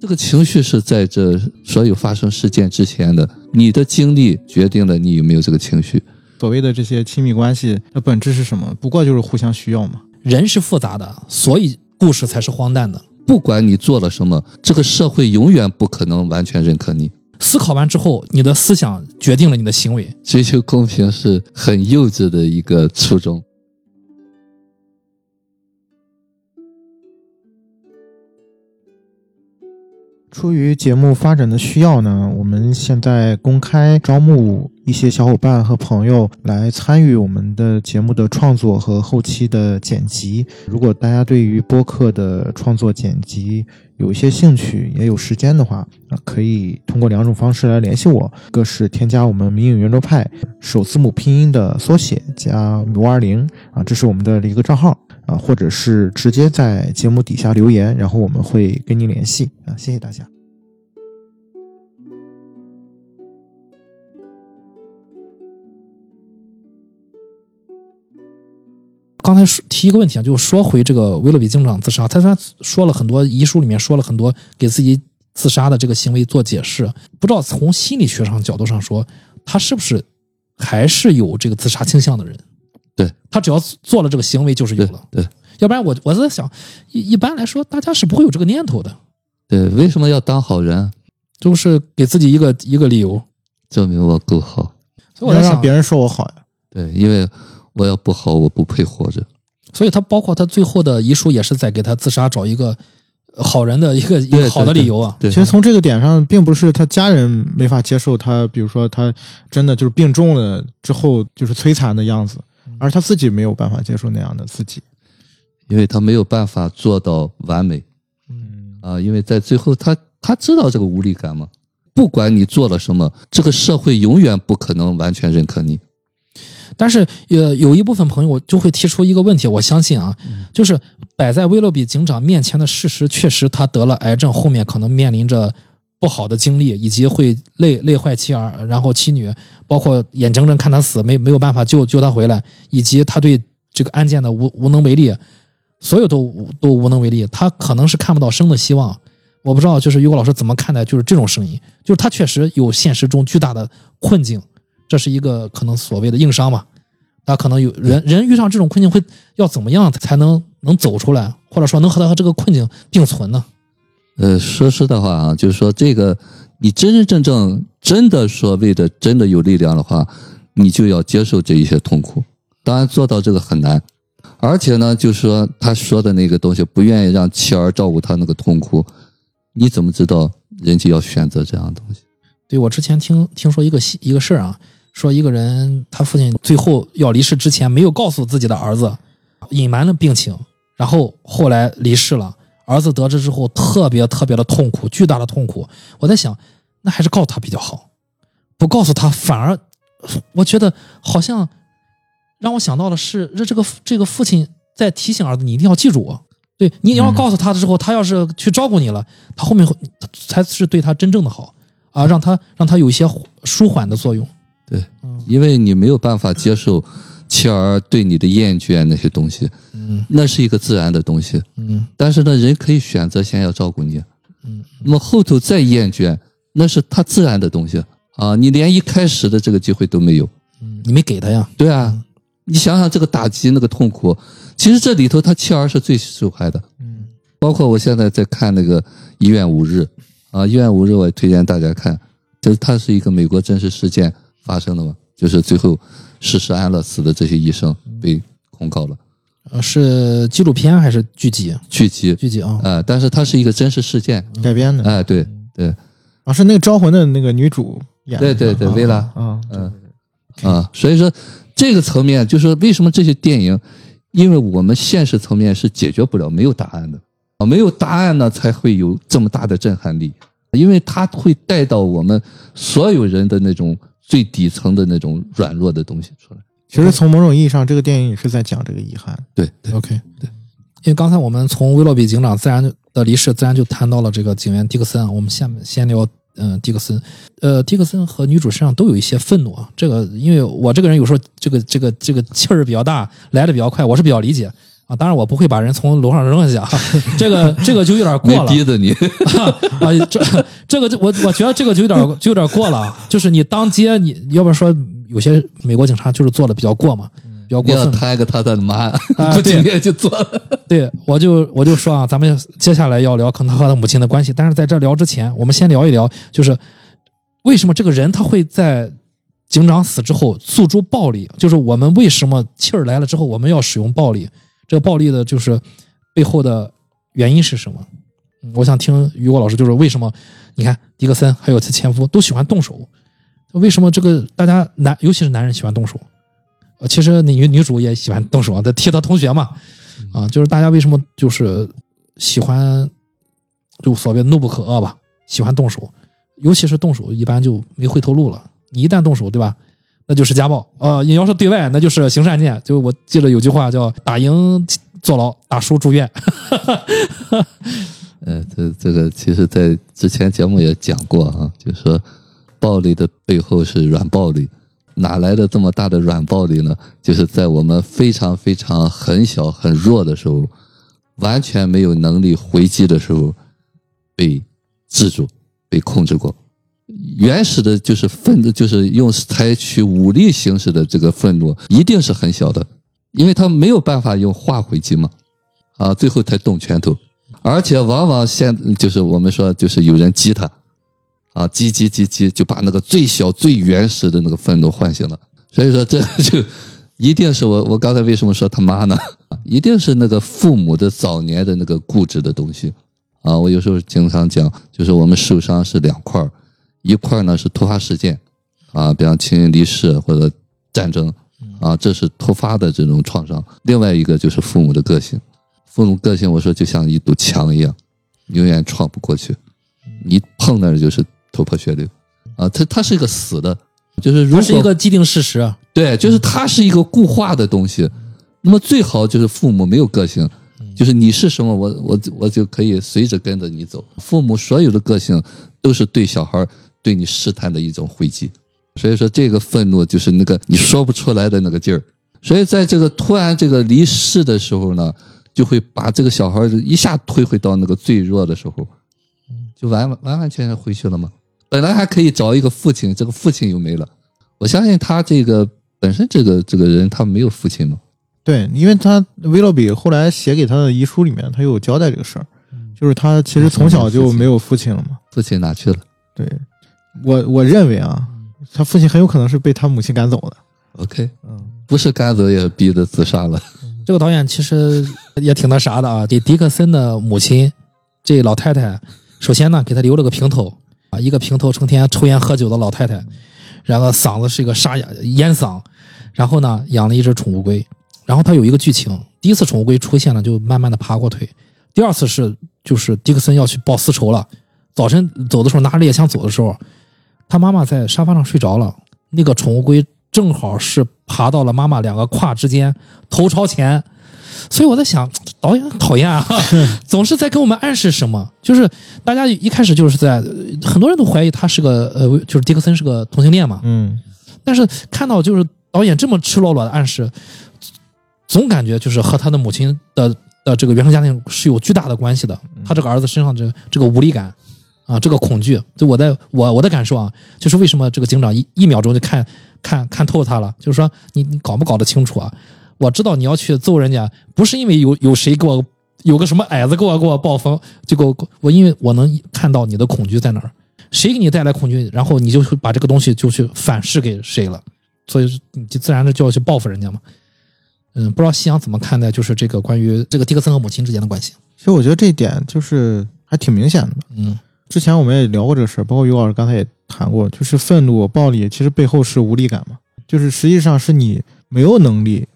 这个情绪是在这所有发生事件之前的，你的经历决定了你有没有这个情绪。所谓的这些亲密关系的本质是什么？不过就是互相需要嘛。人是复杂的，所以故事才是荒诞的。不管你做了什么，这个社会永远不可能完全认可你。思考完之后，你的思想决定了你的行为。追求公平是很幼稚的一个初衷。出于节目发展的需要呢，我们现在公开招募一些小伙伴和朋友来参与我们的节目的创作和后期的剪辑。如果大家对于播客的创作剪辑有一些兴趣，也有时间的话，啊可以通过两种方式来联系我：一个是添加我们“迷影圆桌派”首字母拼音的缩写加五二零啊，这是我们的一个账号啊，或者是直接在节目底下留言，然后我们会跟您联系啊。谢谢大家。刚才说提一个问题啊，就说回这个威勒比警长自杀，他他说了很多遗书里面说了很多给自己自杀的这个行为做解释，不知道从心理学上角度上说，他是不是还是有这个自杀倾向的人？对他只要做了这个行为就是有了，对，要不然我我在想，一一般来说大家是不会有这个念头的。对，为什么要当好人？就是给自己一个一个理由，证明我够好。所以我在想，别人说我好呀。对，因为。我要不好，我不配活着。所以他包括他最后的遗书，也是在给他自杀找一个好人的 一个一个好的理由啊。其实从这个点上，并不是他家人没法接受他，比如说他真的就是病重了之后就是摧残的样子，而他自己没有办法接受那样的自己，因为他没有办法做到完美。嗯啊，因为在最后，他他知道这个无力感嘛。不管你做了什么，这个社会永远不可能完全认可你。但是，呃，有一部分朋友就会提出一个问题，我相信啊，就是摆在威洛比警长面前的事实，确实他得了癌症，后面可能面临着不好的经历，以及会累累坏妻儿，然后妻女，包括眼睁睁看他死，没没有办法救救他回来，以及他对这个案件的无无能为力，所有都都无能为力，他可能是看不到生的希望。我不知道，就是于果老师怎么看待就是这种声音，就是他确实有现实中巨大的困境。这是一个可能所谓的硬伤吧，他可能有人人遇上这种困境会要怎么样才能能走出来，或者说能和他和这个困境并存呢？呃，说实的话啊，就是说这个你真真正正真的所谓的真的有力量的话，你就要接受这一些痛苦。当然做到这个很难，而且呢，就是说他说的那个东西，不愿意让妻儿照顾他那个痛苦，你怎么知道人家要选择这样的东西？对我之前听听说一个一个事儿啊。说一个人，他父亲最后要离世之前，没有告诉自己的儿子，隐瞒了病情，然后后来离世了。儿子得知之后，特别特别的痛苦，巨大的痛苦。我在想，那还是告诉他比较好，不告诉他反而，我觉得好像让我想到的是，这这个这个父亲在提醒儿子，你一定要记住我。对你要告诉他的时候，他要是去照顾你了，他后面才是对他真正的好啊，让他让他有一些舒缓的作用。对，因为你没有办法接受妻儿对你的厌倦那些东西，嗯，那是一个自然的东西，嗯，但是呢，人可以选择先要照顾你，嗯，那么后头再厌倦，那是他自然的东西。啊，你连一开始的这个机会都没有，嗯，你没给他呀？对啊，你想想这个打击那个痛苦，其实这里头他妻儿是最受害的，嗯，包括我现在在看那个《医院五日》，啊，《医院五日》我也推荐大家看，就是它是一个美国真实事件。发生的嘛，就是最后实施安乐死的这些医生被控告了。呃，是纪录片还是剧集？剧集，剧集啊。呃，但是它是一个真实事件改编的。哎，对对。啊，是那个招魂的那个女主演的。对对对，薇拉。啊，嗯啊，所以说这个层面就是为什么这些电影，因为我们现实层面是解决不了，没有答案的啊，没有答案呢，才会有这么大的震撼力，因为它会带到我们所有人的那种。最底层的那种软弱的东西出来。其实从某种意义上，这个电影也是在讲这个遗憾。对对，OK，对。因为刚才我们从威洛比警长自然的离世，自然就谈到了这个警员迪克森。我们下面先聊，嗯，迪克森。呃，迪克森和女主身上都有一些愤怒啊。这个，因为我这个人有时候这个这个这个气儿比较大，来的比较快，我是比较理解啊，当然我不会把人从楼上扔下去啊，这个这个就有点过了。没逼着你，啊，这这个就我我觉得这个就有点就有点过了，就是你当街，你要不说有些美国警察就是做的比较过嘛，比较过分。摊个他的妈，啊 不今对天就做了。对，我就我就说啊，咱们接下来要聊可能他和他母亲的关系，但是在这聊之前，我们先聊一聊，就是为什么这个人他会在警长死之后诉诸暴力，就是我们为什么气儿来了之后我们要使用暴力，这个暴力的就是背后的原因是什么？嗯我想听于果老师，就是为什么你看迪克森还有他前夫都喜欢动手，为什么这个大家男尤其是男人喜欢动手？呃，其实女女主也喜欢动手啊，在踢她同学嘛，啊，就是大家为什么就是喜欢就所谓怒不可遏吧，喜欢动手，尤其是动手，一般就没回头路了。你一旦动手，对吧？那就是家暴啊、你要是对外，那就是刑事案件。就我记得有句话叫“打赢坐牢，打输住院 呃，这这个其实，在之前节目也讲过啊，就是说，暴力的背后是软暴力，哪来的这么大的软暴力呢？就是在我们非常非常很小很弱的时候，完全没有能力回击的时候，被制住、被控制过。原始的就是愤怒，就是用采取武力形式的这个愤怒，一定是很小的，因为他没有办法用话回击嘛，啊，最后才动拳头。而且往往现就是我们说就是有人激他，啊，激激激激，就把那个最小最原始的那个愤怒唤醒了。所以说这就一定是我我刚才为什么说他妈呢？一定是那个父母的早年的那个固执的东西啊。我有时候经常讲，就是我们受伤是两块儿，一块儿呢是突发事件啊，比方亲人离世或者战争啊，这是突发的这种创伤；另外一个就是父母的个性。父母个性，我说就像一堵墙一样，永远闯不过去，你碰那儿就是头破血流啊！它它是一个死的，就是”，如是一个既定事实。对，就是它是一个固化的东西。那么最好就是父母没有个性，就是你是什么，我我我就可以随着跟着你走。父母所有的个性都是对小孩对你试探的一种回击，所以说这个愤怒就是那个你说不出来的那个劲儿。所以在这个突然这个离世的时候呢，就会把这个小孩一下推回到那个最弱的时候，就完完完全全回去了嘛。本来还可以找一个父亲，这个父亲又没了。我相信他这个本身这个这个人他没有父亲嘛，对，因为他威洛比后来写给他的遗书里面，他有交代这个事儿，就是他其实从小就没有父亲了嘛。父亲哪去了对，我我认为啊，他父亲很有可能是被他母亲赶走的。？OK，嗯，不是赶走也逼得自杀了。这个导演其实也挺那啥的啊，给迪克森的母亲这老太太，首先呢给他留了个平头啊，一个平头成天抽烟喝酒的老太太，然后嗓子是一个沙哑烟嗓，然后呢养了一只宠物龟，然后他有一个剧情，第一次宠物龟出现了就慢慢的爬过腿，第二次是就是迪克森要去报私仇了，早晨走的时候拿着猎枪走的时候，他妈妈在沙发上睡着了，那个宠物龟正好是爬到了妈妈两个胯之间，头朝前。所以我在想，导演很讨厌啊，总是在跟我们暗示什么。就是大家一开始就是在呃很多人都怀疑他是个呃，就是迪克森是个同性恋嘛。嗯，但是看到就是导演这么赤裸裸的暗示，总感觉就是和他的母亲的的这个原生家庭是有巨大的关系的。他这个儿子身上这这个无力感啊，这个恐惧，就我在我我的感受啊，就是为什么这个警长一一秒钟就看看看透他了，就是说你你搞不搞得清楚啊？我知道你要去揍人家，不是因为有有谁给我有个什么矮子给我给我暴风，就给我我因为我能看到你的恐惧在哪儿，谁给你带来恐惧，然后你就会把这个东西就去反噬给谁了，所以你就自然的就要去报复人家嘛。嗯，不知道夕阳怎么看待就是这个关于这个迪克森和母亲之间的关系？其实我觉得这一点就是还挺明显的。嗯之前我们也聊过这个事儿，包括于老师刚才也谈过，就是愤怒、暴力，其实背后是无力感嘛，就是实际上是你没有能力，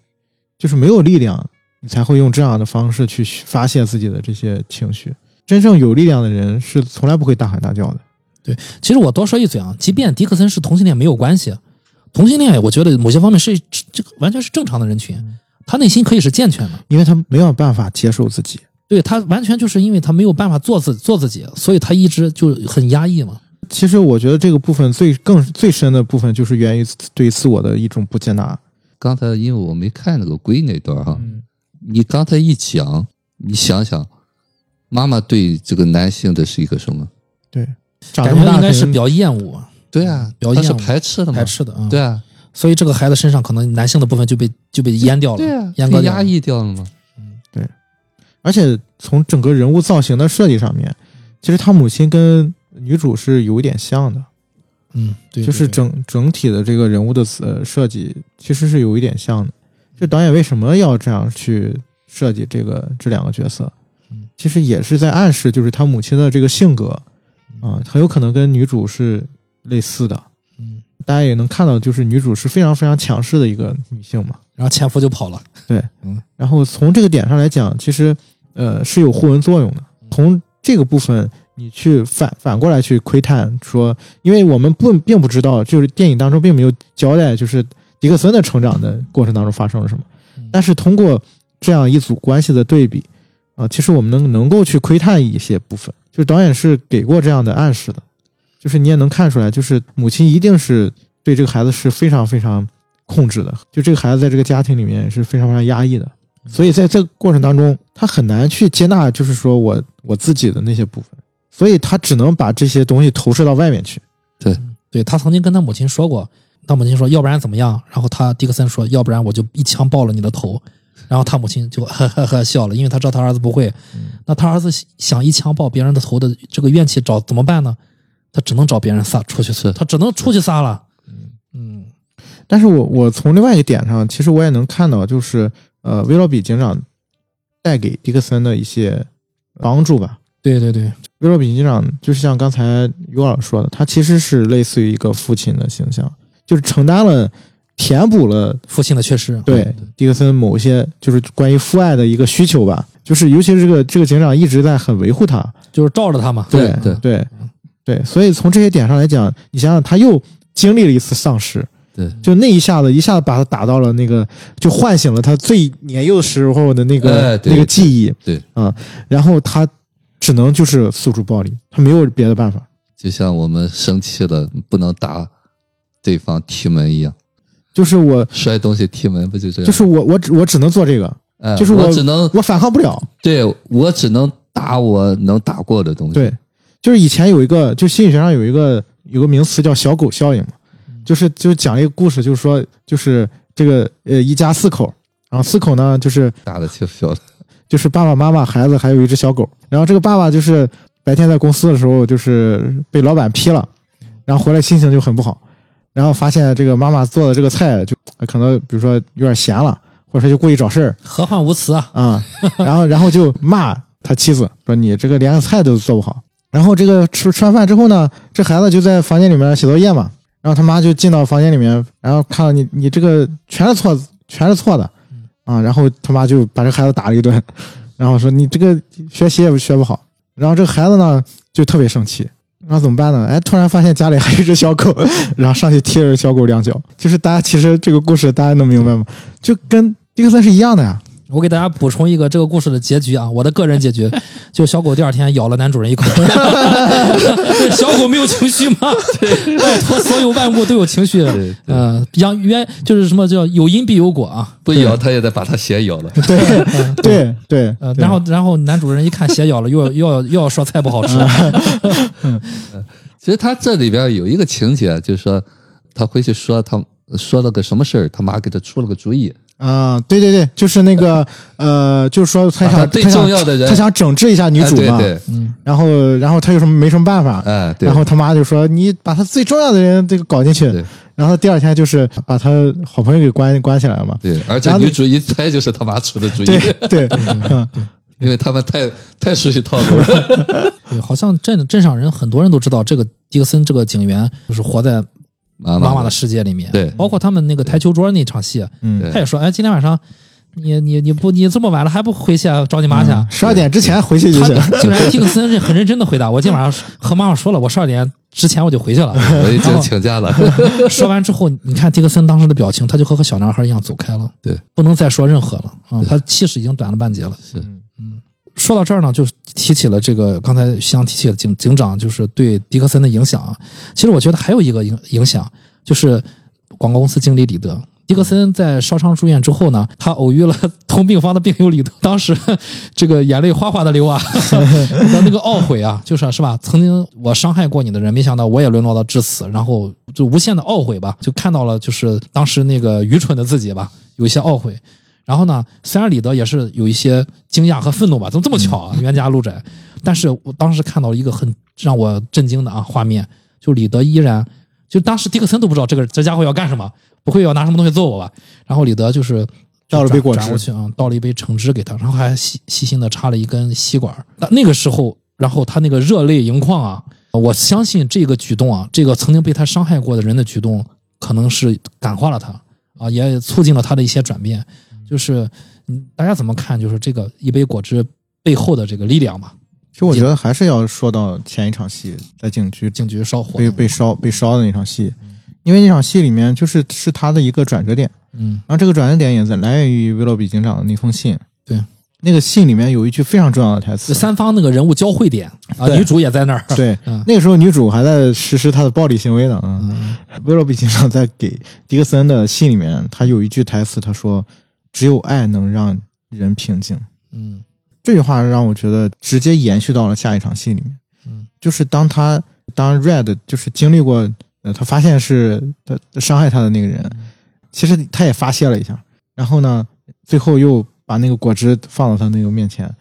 就是没有力量，你才会用这样的方式去发泄自己的这些情绪。真正有力量的人是从来不会大喊大叫的。对其实我多说一嘴啊，即便迪克森是同性恋没有关系，同性恋我觉得某些方面是这个完全是正常的人群，他内心可以是健全的。因为他没有办法接受自己。对他完全就是因为他没有办法做自做自己，所以他一直就很压抑嘛。其实我觉得这个部分最更最深的部分就是源于对自我的一种不接纳。刚才因为我没看那个龟那段哈，嗯你刚才一讲，你想想，妈妈对这个男性的是一个什么？对，长感这么大觉应该是比较厌恶、对啊，比较厌恶排斥的嘛，排斥的啊。对啊，所以这个孩子身上可能男性的部分就被就被阉掉了，对啊。被压抑掉了嘛。对而且从整个人物造型的设计上面，其实他母亲跟女主是有一点像的，嗯，对，就是整整体的这个人物的呃设计其实是有一点像的。就导演为什么要这样去设计这个这两个角色嗯？其实也是在暗示，就是他母亲的这个性格啊，很有可能跟女主是类似的。嗯，大家也能看到，就是女主是非常非常强势的一个女性嘛。然后前夫就跑了。对，嗯然后从这个点上来讲，其实呃是有互文作用的。从这个部分，你去反反过来去窥探说，因为我们不并不知道，就是电影当中并没有交代，就是迪克森的成长的过程当中发生了什么。嗯。但是通过这样一组关系的对比啊、其实我们能能够去窥探一些部分，就是导演是给过这样的暗示的，就是你也能看出来，就是母亲一定是对这个孩子是非常非常控制的，就这个孩子在这个家庭里面是非常非常压抑的，所以在这个过程当中，他很难去接纳，就是说我我自己的那些部分，所以他只能把这些东西投射到外面去。对对他曾经跟他母亲说过，他母亲说要不然怎么样，然后他迪克森说要不然我就一枪爆了你的头，然后他母亲就呵呵呵笑了，因为他知道他儿子不会。那他儿子想一枪爆别人的头的这个怨气找怎么办呢？他只能找别人撒出去是他只能出去撒了。嗯但是我我从另外一个点上，其实我也能看到，就是呃，威洛比警长带给迪克森的一些帮助吧。对对对，威洛比警长就是像刚才尤老师说的，他其实是类似于一个父亲的形象，就是承担了、填补了父亲的缺失。对迪克森某些就是关于父爱的一个需求吧。就是尤其是这个这个警长一直在很维护他，就是罩着他嘛。对对对。对，所以从这些点上来讲，你想想，他又经历了一次丧失，对，就那一下子一下子把他打到了那个，就唤醒了他最年幼时候的那个、哎那个记忆，对。啊，然后他只能就是诉诸暴力，他没有别的办法。就像我们生气了不能打对方踢门一样，就是我，摔东西踢门不就这样？就是我，我只我只能做这个，哎，就是我我只能我反抗不了。对我只能打我能打过的东西。对，就是以前有一个，就心理学上有一个有个名词叫小狗效应嘛，就是就讲一个故事，就是说就是这个呃一家四口，然后四口呢就是打的欺负小的，就是爸爸妈妈、孩子还有一只小狗，然后这个爸爸就是白天在公司的时候就是被老板批了，然后回来心情就很不好，然后发现这个妈妈做的这个菜就可能比如说有点咸了，或者说就故意找事儿何患无辞啊！啊，然后然后就骂他妻子说你这个连个菜都做不好。然后这个吃吃完饭之后呢，这孩子就在房间里面写作业嘛，然后他妈就进到房间里面，然后看到你你这个全是错，全是错的啊，然后他妈就把这孩子打了一顿，然后说你这个学习也学不好，然后这个孩子呢就特别生气，那怎么办呢？哎，突然发现家里还有一只小狗，然后上去踢了小狗两脚，就是大家其实这个故事大家能明白吗？就跟迪克森是一样的呀。我给大家补充一个这个故事的结局啊，我的个人结局，就小狗第二天咬了男主人一口。小狗没有情绪吗？拜托，所有万物都有情绪。对对呃，养冤就是什么叫有因必有果啊。不咬它也得把它血咬了。对对 对然后然后男主人一看血咬了，又要又要又要说菜不好吃。其实他这里边有一个情节，就是说他回去说他说了个什么事儿，他妈给他出了个主意，啊，对对对，就是那个呃，就是说他想最重要的人他想整治一下女主嘛，哎对。对，嗯，然后然后他有什么没什么办法，哎对，然后他妈就说你把他最重要的人这个搞进去对，然后第二天就是把他好朋友给关关起来了嘛，对，而且女主一猜就是他妈出的主意，对对，嗯。因为他们太太熟悉套路了。对，好像镇镇上人很多人都知道这个迪克森这个警员就是活在妈妈妈的世界里面。对包括他们那个台球桌那场戏，嗯他也说，哎，今天晚上你你你不你这么晚了还不回去啊找你妈去啊？十二点之前回去就他行，竟然迪克森是很认真的回答，我今晚上和妈妈说了，我十二点之前我就回去了。我已经请假了。说完之后，你看迪克森当时的表情，他就和个小男孩一样走开了，对，不能再说任何了啊、他气势已经短了半截了。是，说到这儿呢，就提起了这个刚才徐阳提起的警警长，就是对迪克森的影响啊。其实我觉得还有一个影影响，就是广告公司经理李德，迪克森在烧伤住院之后呢，他偶遇了 同病房的病友里德，当时 这个眼泪哗哗的流啊，的那个懊悔啊，就是是吧？曾经我伤害过你的人，没想到我也沦落到至此，然后就无限的懊悔吧，就看到了就是当时那个愚蠢的自己吧，有一些懊悔。然后呢，虽然李德也是有一些惊讶和愤怒吧，怎么这么巧啊，冤家路窄。但是我当时看到了一个很让我震惊的啊画面，就李德依然，就当时迪克森都不知道这个这家伙要干什么，不会要拿什么东西揍我吧？然后李德就是倒了杯果汁过去啊，倒了一杯橙汁给他，然后还细细心的插了一根吸管。那那个时候，然后他那个热泪盈眶啊，我相信这个举动啊，这个曾经被他伤害过的人的举动，可能是感化了他啊，也促进了他的一些转变。就是，嗯，大家怎么看？就是这个一杯果汁背后的这个力量嘛？其实我觉得还是要说到前一场戏，在警局警局烧火，被被烧被烧的那场戏，因为那场戏里面就是是他的一个转折点，嗯然后这个转折点也在来源于威洛比警长的那封信。对，那个信里面有一句非常重要的台词。三方那个人物交汇点啊，女主也在那儿。对嗯，那个时候女主还在实施她的暴力行为呢。嗯，嗯威洛比警长在给迪克森的信里面，他有一句台词，他说：“只有爱能让人平静。”嗯这句话让我觉得直接延续到了下一场戏里面。嗯，就是当他当 Red 就是经历过，呃，他发现是他伤害他的那个人，其实他也发泄了一下，然后呢，最后又把那个果汁放到他那个面前。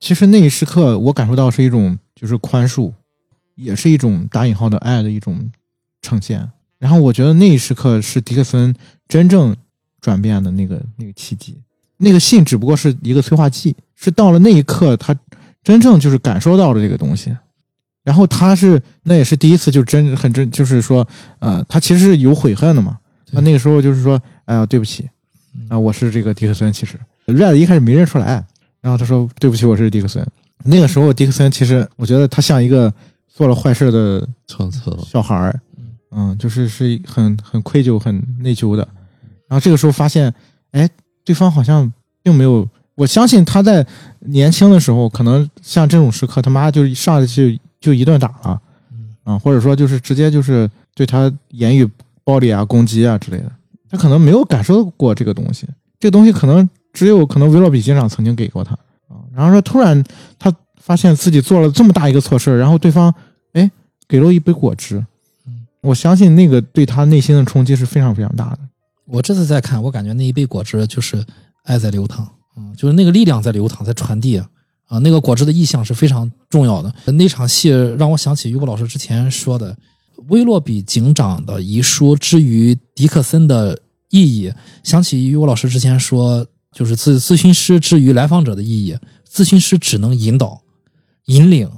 其实那一时刻，我感受到是一种就是宽恕，也是一种打引号的爱的一种呈现。然后我觉得那一时刻是迪克森真正转变的那个那个契机。那个信只不过是一个催化剂，是到了那一刻，他真正就是感受到了这个东西。然后他是那也是第一次就真很真，就是说，呃，他其实是有悔恨的嘛。他那个时候就是说，哎呀，对不起，啊、我是这个迪克森。其实 Red 一开始没认出来，然后他说对不起，我是迪克森。那个时候迪克森其实我觉得他像一个做了坏事的小孩儿，嗯，就是是很很愧疚、很内疚的。然后这个时候发现，哎，对方好像并没有。我相信他在年轻的时候，可能像这种时刻，他妈就上来就就一顿打了，啊，或者说就是直接就是对他言语暴力啊、攻击啊之类的。他可能没有感受过这个东西，这个东西可能只有可能维洛比警长曾经给过他啊。然后说突然他发现自己做了这么大一个错事然后对方哎给了一杯果汁，我相信那个对他内心的冲击是非常非常大的。我这次再看，我感觉那一杯果汁就是爱在流淌，嗯，就是那个力量在流淌，在传递啊。那个果汁的意象是非常重要的。那场戏让我想起于果老师之前说的，威洛比警长的遗书之于迪克森的意义，想起于果老师之前说，就是咨咨询师之于来访者的意义。咨询师只能引导、引领，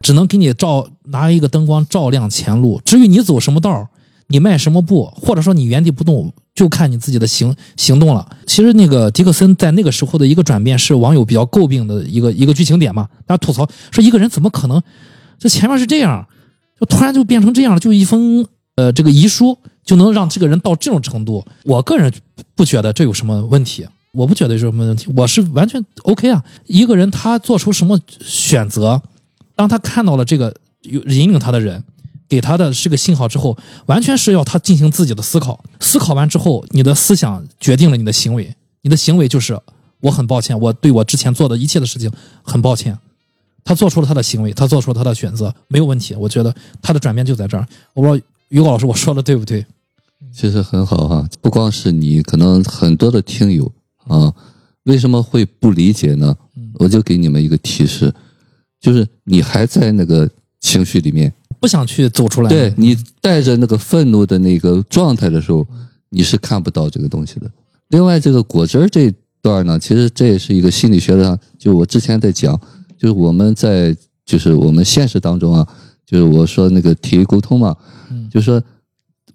只能给你照拿一个灯光照亮前路。至于你走什么道儿，你迈什么步，或者说你原地不动，就看你自己的行行动了。其实那个迪克森在那个时候的一个转变，是网友比较诟病的一个一个剧情点嘛。大家吐槽说一个人怎么可能，这前面是这样，就突然就变成这样了，就一封呃这个遗书就能让这个人到这种程度。我个人不觉得这有什么问题。我不觉得有什么问题，我是完全 OK 啊。一个人他做出什么选择，当他看到了这个有引领他的人，给他的这个信号之后，完全是要他进行自己的思考。思考完之后，你的思想决定了你的行为，你的行为就是我很抱歉，我对我之前做的一切的事情很抱歉。他做出了他的行为，他做出了他的选择，没有问题。我觉得他的转变就在这儿。我不知道于果老师我说的对不对？其实很好哈、不光是你，可能很多的听友啊，为什么会不理解呢？我就给你们一个提示，就是你还在那个情绪里面，不想去走出来。对你带着那个愤怒的那个状态的时候，你是看不到这个东西的。另外，这个果汁儿这一段呢，其实这也是一个心理学上，就我之前在讲，就是我们在就是我们现实当中啊，就是我说那个体育沟通嘛，嗯就说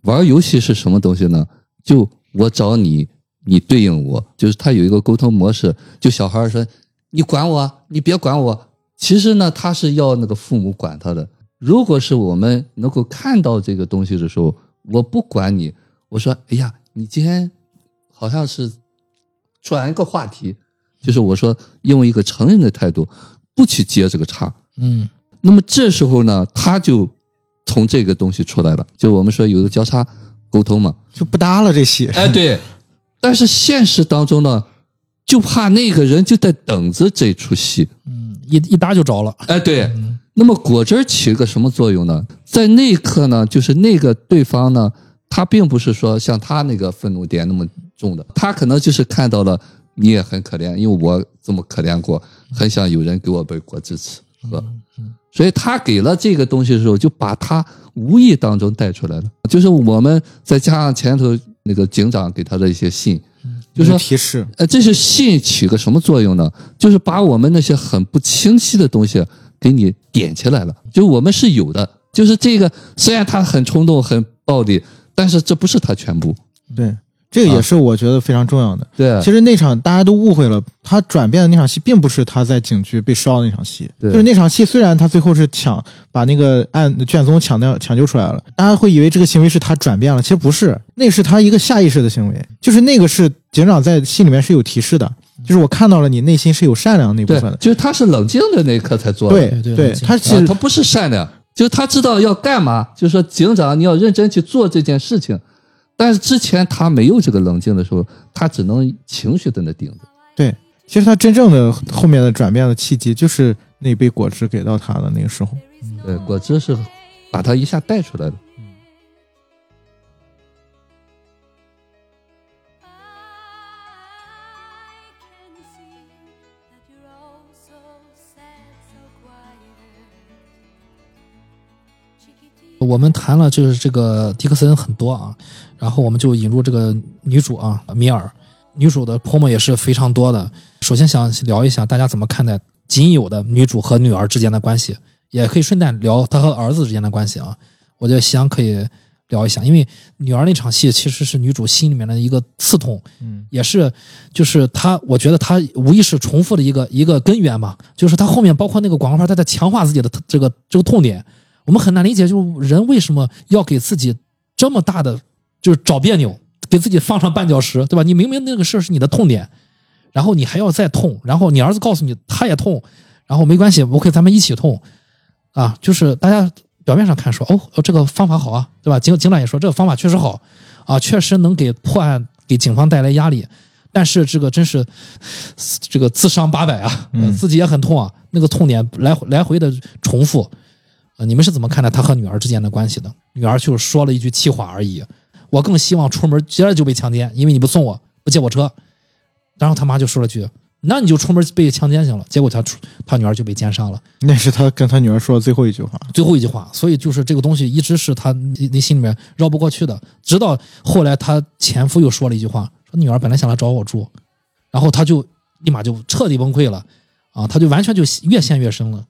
玩游戏是什么东西呢？就我找你，你对应我，就是他有一个沟通模式。就小孩儿说你管我，你别管我。其实呢，他是要那个父母管他的。如果是我们能够看到这个东西的时候，我不管你，我说，哎呀，你今天好像是转一个话题，就是我说用一个成人的态度，不去接这个茬。嗯那么这时候呢，他就从这个东西出来了。就我们说有一个交叉，沟通嘛。就不搭了这戏。哎，对。但是现实当中呢，就怕那个人就在等着这出戏。嗯，一一搭就着了。哎，对。那么果汁起了个什么作用呢？在那一刻呢，就是那个对方呢，他并不是说像他那个愤怒点那么重的，他可能就是看到了你也很可怜，因为我这么可怜过，很想有人给我杯果汁吃喝，所以他给了这个东西的时候，就把他无意当中带出来了。就是我们再加上前头那个警长给他的一些信，就是提示，呃，这些信起个什么作用呢？就是把我们那些很不清晰的东西给你点起来了。就我们是有的，就是这个虽然他很冲动、很暴力，但是这不是他全部。对，这个也是我觉得非常重要的。对，其实那场大家都误会了，他转变的那场戏并不是他在警局被烧的那场戏，对就是那场戏虽然他最后是抢把那个案卷宗抢掉抢救出来了，大家会以为这个行为是他转变了，其实不是，那是他一个下意识的行为，就是那个是警长在信里面是有提示的，就是我看到了你内心是有善良那部分的，，就是他是冷静的那一刻才做的。对对对他其实啊他不是善良，就是他知道要干嘛，就是说警长你要认真去做这件事情，但是之前他没有这个冷静的时候，他只能情绪在那顶着。对，其实他真正的后面的转变的契机就是那杯果汁给到他的那个时候。对，果汁是把他一下带出来的。我们谈了就是这个迪克森很多啊，然后我们就引入这个女主啊米尔，女主的 promo 也是非常多的。首先想聊一下大家怎么看待仅有的女主和女儿之间的关系，也可以顺带聊她和儿子之间的关系啊。我觉得夕阳可以聊一下，因为女儿那场戏其实是女主心里面的一个刺痛，嗯，也是就是她，我觉得她无疑是重复的一个一个根源嘛，就是她后面包括那个广告牌，她在强化自己的这个这个痛点。我们很难理解，就人为什么要给自己这么大的，就是找别扭，给自己放上绊脚石，对吧？你明明那个事儿是你的痛点，然后你还要再痛，然后你儿子告诉你他也痛，然后没关系，OK，咱们一起痛，啊，就是大家表面上看说，哦，这个方法好啊，对吧？警警长也说这个方法确实好，啊，确实能给破案给警方带来压力，但是这个真是这个自伤八百啊，自己也很痛啊，那个痛点来来回的重复。呃，你们是怎么看待他和女儿之间的关系的？女儿就是说了一句气话而已。我更希望出门接着就被强奸，因为你不送我，不借我车。然后他妈就说了句：“那你就出门被强奸行了。”结果他出他女儿就被奸杀了。那是他跟他女儿说的最后一句话。最后一句话，所以就是这个东西一直是他内内心里面绕不过去的。直到后来他前夫又说了一句话，说女儿本来想来找我住，然后他就立马就彻底崩溃了，啊，他就完全就越陷越深了。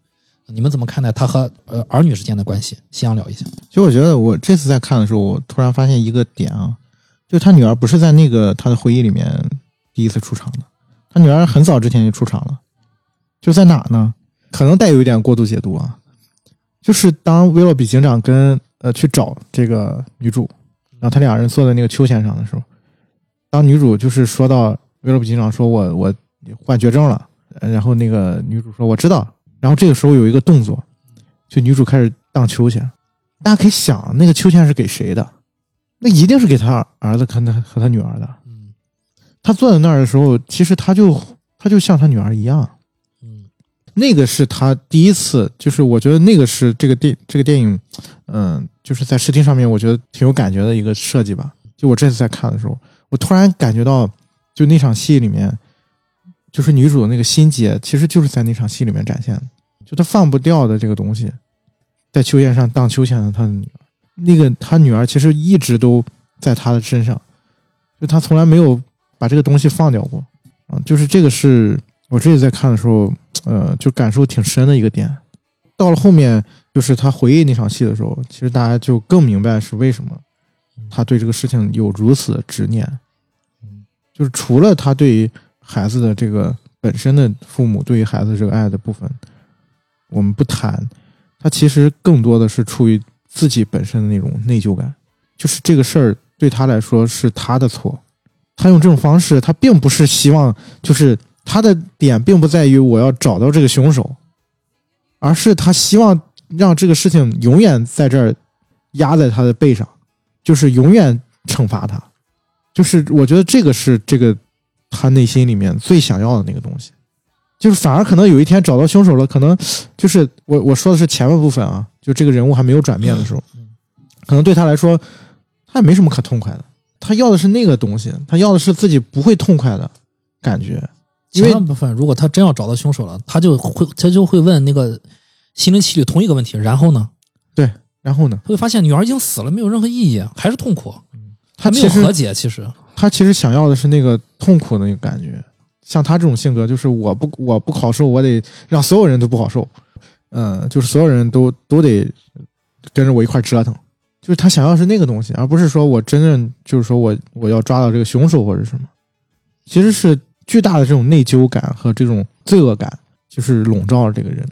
你们怎么看待他和呃儿女之间的关系？夕阳聊一下。其实我觉得我这次在看的时候，我突然发现一个点啊，就他女儿不是在那个他的回忆里面第一次出场的，他女儿很早之前就出场了，就在哪呢？可能带有一点过度解读啊，就是当威洛比警长跟呃去找这个女主，然后他俩人坐在那个秋千上的时候，当女主就是说到威洛比警长说我我患绝症了，然后那个女主说我知道，然后这个时候有一个动作，就女主开始荡秋千。大家可以想，那个秋千是给谁的？那一定是给他儿子和他和他女儿的。嗯他坐在那儿的时候，其实他就他就像他女儿一样。嗯那个是他第一次，就是我觉得那个是这个电这个电影，嗯，就是在视听上面，我觉得挺有感觉的一个设计吧。就我这次在看的时候，我突然感觉到，就那场戏里面，就是女主的那个心结，其实就是在那场戏里面展现的。就她放不掉的这个东西，在秋千上荡秋千的她的女儿，那个她女儿其实一直都在她的身上，就她从来没有把这个东西放掉过啊。就是这个是我这次在看的时候，呃，就感受挺深的一个点。到了后面，就是他回忆那场戏的时候，其实大家就更明白是为什么他对这个事情有如此的执念。就是除了他对于孩子的这个本身的父母对于孩子这个爱的部分，我们不谈，他其实更多的是出于自己本身的那种内疚感，就是这个事儿对他来说是他的错，他用这种方式，他并不是希望，就是他的点并不在于我要找到这个凶手，而是他希望让这个事情永远在这儿压在他的背上，就是永远惩罚他。就是我觉得这个是这个他内心里面最想要的那个东西，就是反而可能有一天找到凶手了，可能就是我我说的是前半部分啊，就这个人物还没有转变的时候，可能对他来说他也没什么可痛快的，他要的是那个东西，他要的是自己不会痛快的感觉，因为前半部分如果他真要找到凶手了，他就会他就会问那个心灵奇旅同一个问题，然后呢，对，然后呢，他会发现女儿已经死了，没有任何意义，还是痛苦，他没有和解。其实，他其实想要的是那个痛苦的那个感觉。像他这种性格，就是我不我不好受，我得让所有人都不好受，嗯，就是所有人都都得跟着我一块折腾。就是他想要是那个东西，而不是说我真正就是说我我要抓到这个凶手或者什么，其实是巨大的这种内疚感和这种罪恶感，就是笼罩着这个人。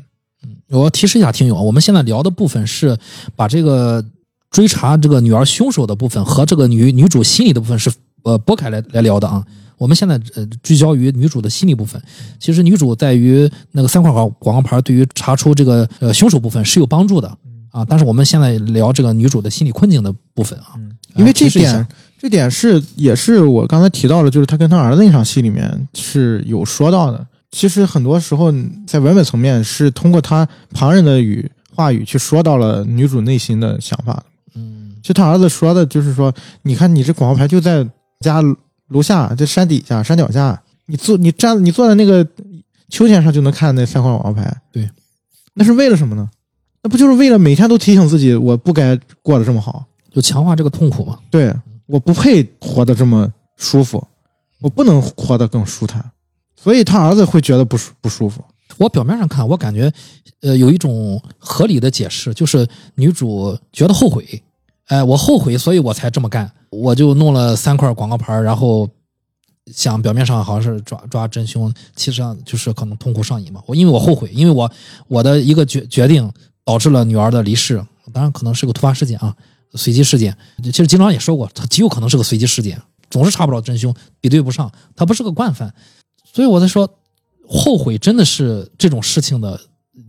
嗯我要提示一下听友，我们现在聊的部分是把这个追查这个女儿凶手的部分和这个女女主心理的部分是呃拨开来来聊的啊。我们现在呃聚焦于女主的心理部分。其实女主在于那个三块广广告牌对于查出这个呃凶手部分是有帮助的啊，但是我们现在聊这个女主的心理困境的部分啊，因为这点，这点是也是我刚才提到的，就是他跟他儿子那场戏里面是有说到的。其实很多时候在文本层面是通过他旁人的语话语去说到了女主内心的想法的。嗯就他儿子说的，就是说，你看你这广告牌就在家楼下，这山底下、山脚下，你坐你站你坐在那个秋千上就能看那三块广告牌。对，那是为了什么呢？那不就是为了每天都提醒自己，我不该过得这么好？就强化这个痛苦嘛。对，我不配活得这么舒服，我不能活得更舒坦，所以他儿子会觉得不舒不舒服。我表面上看，我感觉，呃，有一种合理的解释，就是女主觉得后悔，哎，我后悔，所以我才这么干，我就弄了三块广告牌，然后想表面上好像是抓抓真凶，其实上就是可能痛苦上瘾嘛。我因为我后悔，因为我我的一个决决定导致了女儿的离世，当然可能是个突发事件啊，随机事件。其实警长也说过，他极有可能是个随机事件，总是查不着真凶，比对不上，他不是个惯犯。所以我在说，后悔真的是这种事情的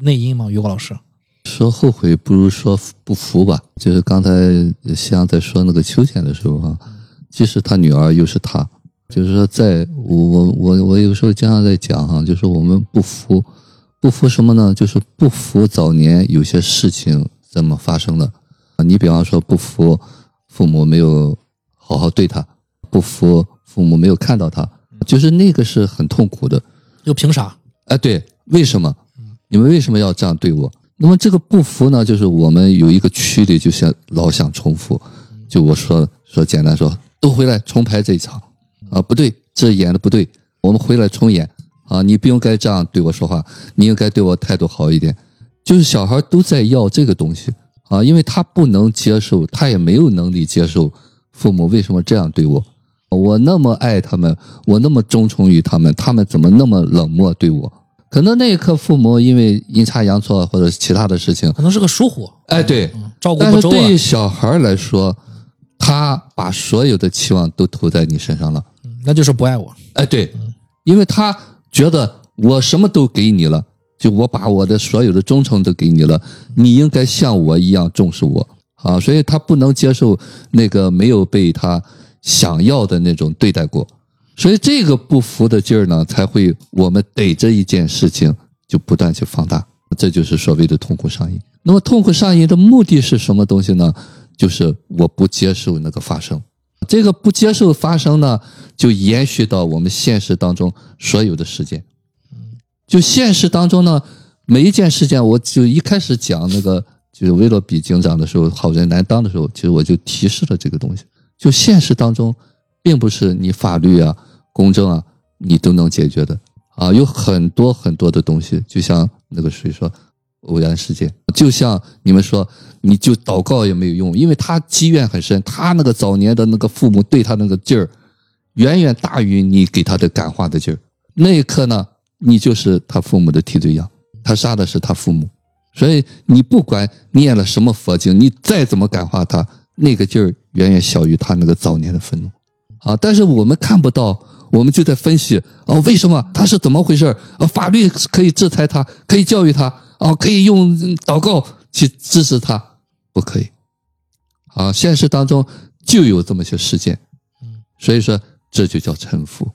内因吗？于果老师，说后悔不如说不服吧。就是刚才夕阳在说那个秋千的时候啊，既是他女儿，又是他，就是说在我我我我有时候经常在讲哈、就是我们不服，不服什么呢？就是不服早年有些事情怎么发生的啊。你比方说不服父母没有好好对他，不服父母没有看到他，就是那个是很痛苦的。又凭啥？哎，对，为什么？你们为什么要这样对我？那么这个不服呢，就是我们有一个区里，就想老想重复。就我说说简单说，都回来重拍这一场啊，不对，这演的不对，我们回来重演啊，你不应该这样对我说话，你应该对我态度好一点。就是小孩都在要这个东西啊，因为他不能接受，他也没有能力接受父母为什么这样对我。我那么爱他们，我那么忠诚于他们，他们怎么那么冷漠对我？可能那一刻父母因为阴差阳错或者其他的事情，可能是个疏忽，哎，对，嗯照顾不周啊。对于小孩来说，他把所有的期望都投在你身上了，嗯那就是不爱我。哎，对，因为他觉得我什么都给你了，就我把我的所有的忠诚都给你了，你应该像我一样重视我。啊，所以他不能接受那个没有被他想要的那种对待过，所以这个不服的劲儿呢，才会我们逮着一件事情就不断去放大，这就是所谓的痛苦上瘾。那么痛苦上瘾的目的是什么东西呢？就是我不接受那个发生。这个不接受发生呢，就延续到我们现实当中所有的事件。就现实当中呢，每一件事件，我就一开始讲那个就是威洛比警长的时候，好人难当的时候，其实我就提示了这个东西。就现实当中，并不是你法律啊、公正啊，你都能解决的啊，有很多很多的东西，就像那个谁说。偶然事件，就像你们说，你就祷告也没有用，因为他积怨很深，他那个早年的那个父母对他那个劲儿，远远大于你给他的感化的劲儿。那一刻呢，你就是他父母的替罪羊，他杀的是他父母，所以你不管念了什么佛经，你再怎么感化他，那个劲儿远远小于他那个早年的愤怒啊。但是我们看不到，我们就在分析哦，为什么他是怎么回事儿？啊，法律可以制裁他，可以教育他。哦，可以用祷告去支持他，不可以。啊，现实当中就有这么些事件，所以说这就叫臣服。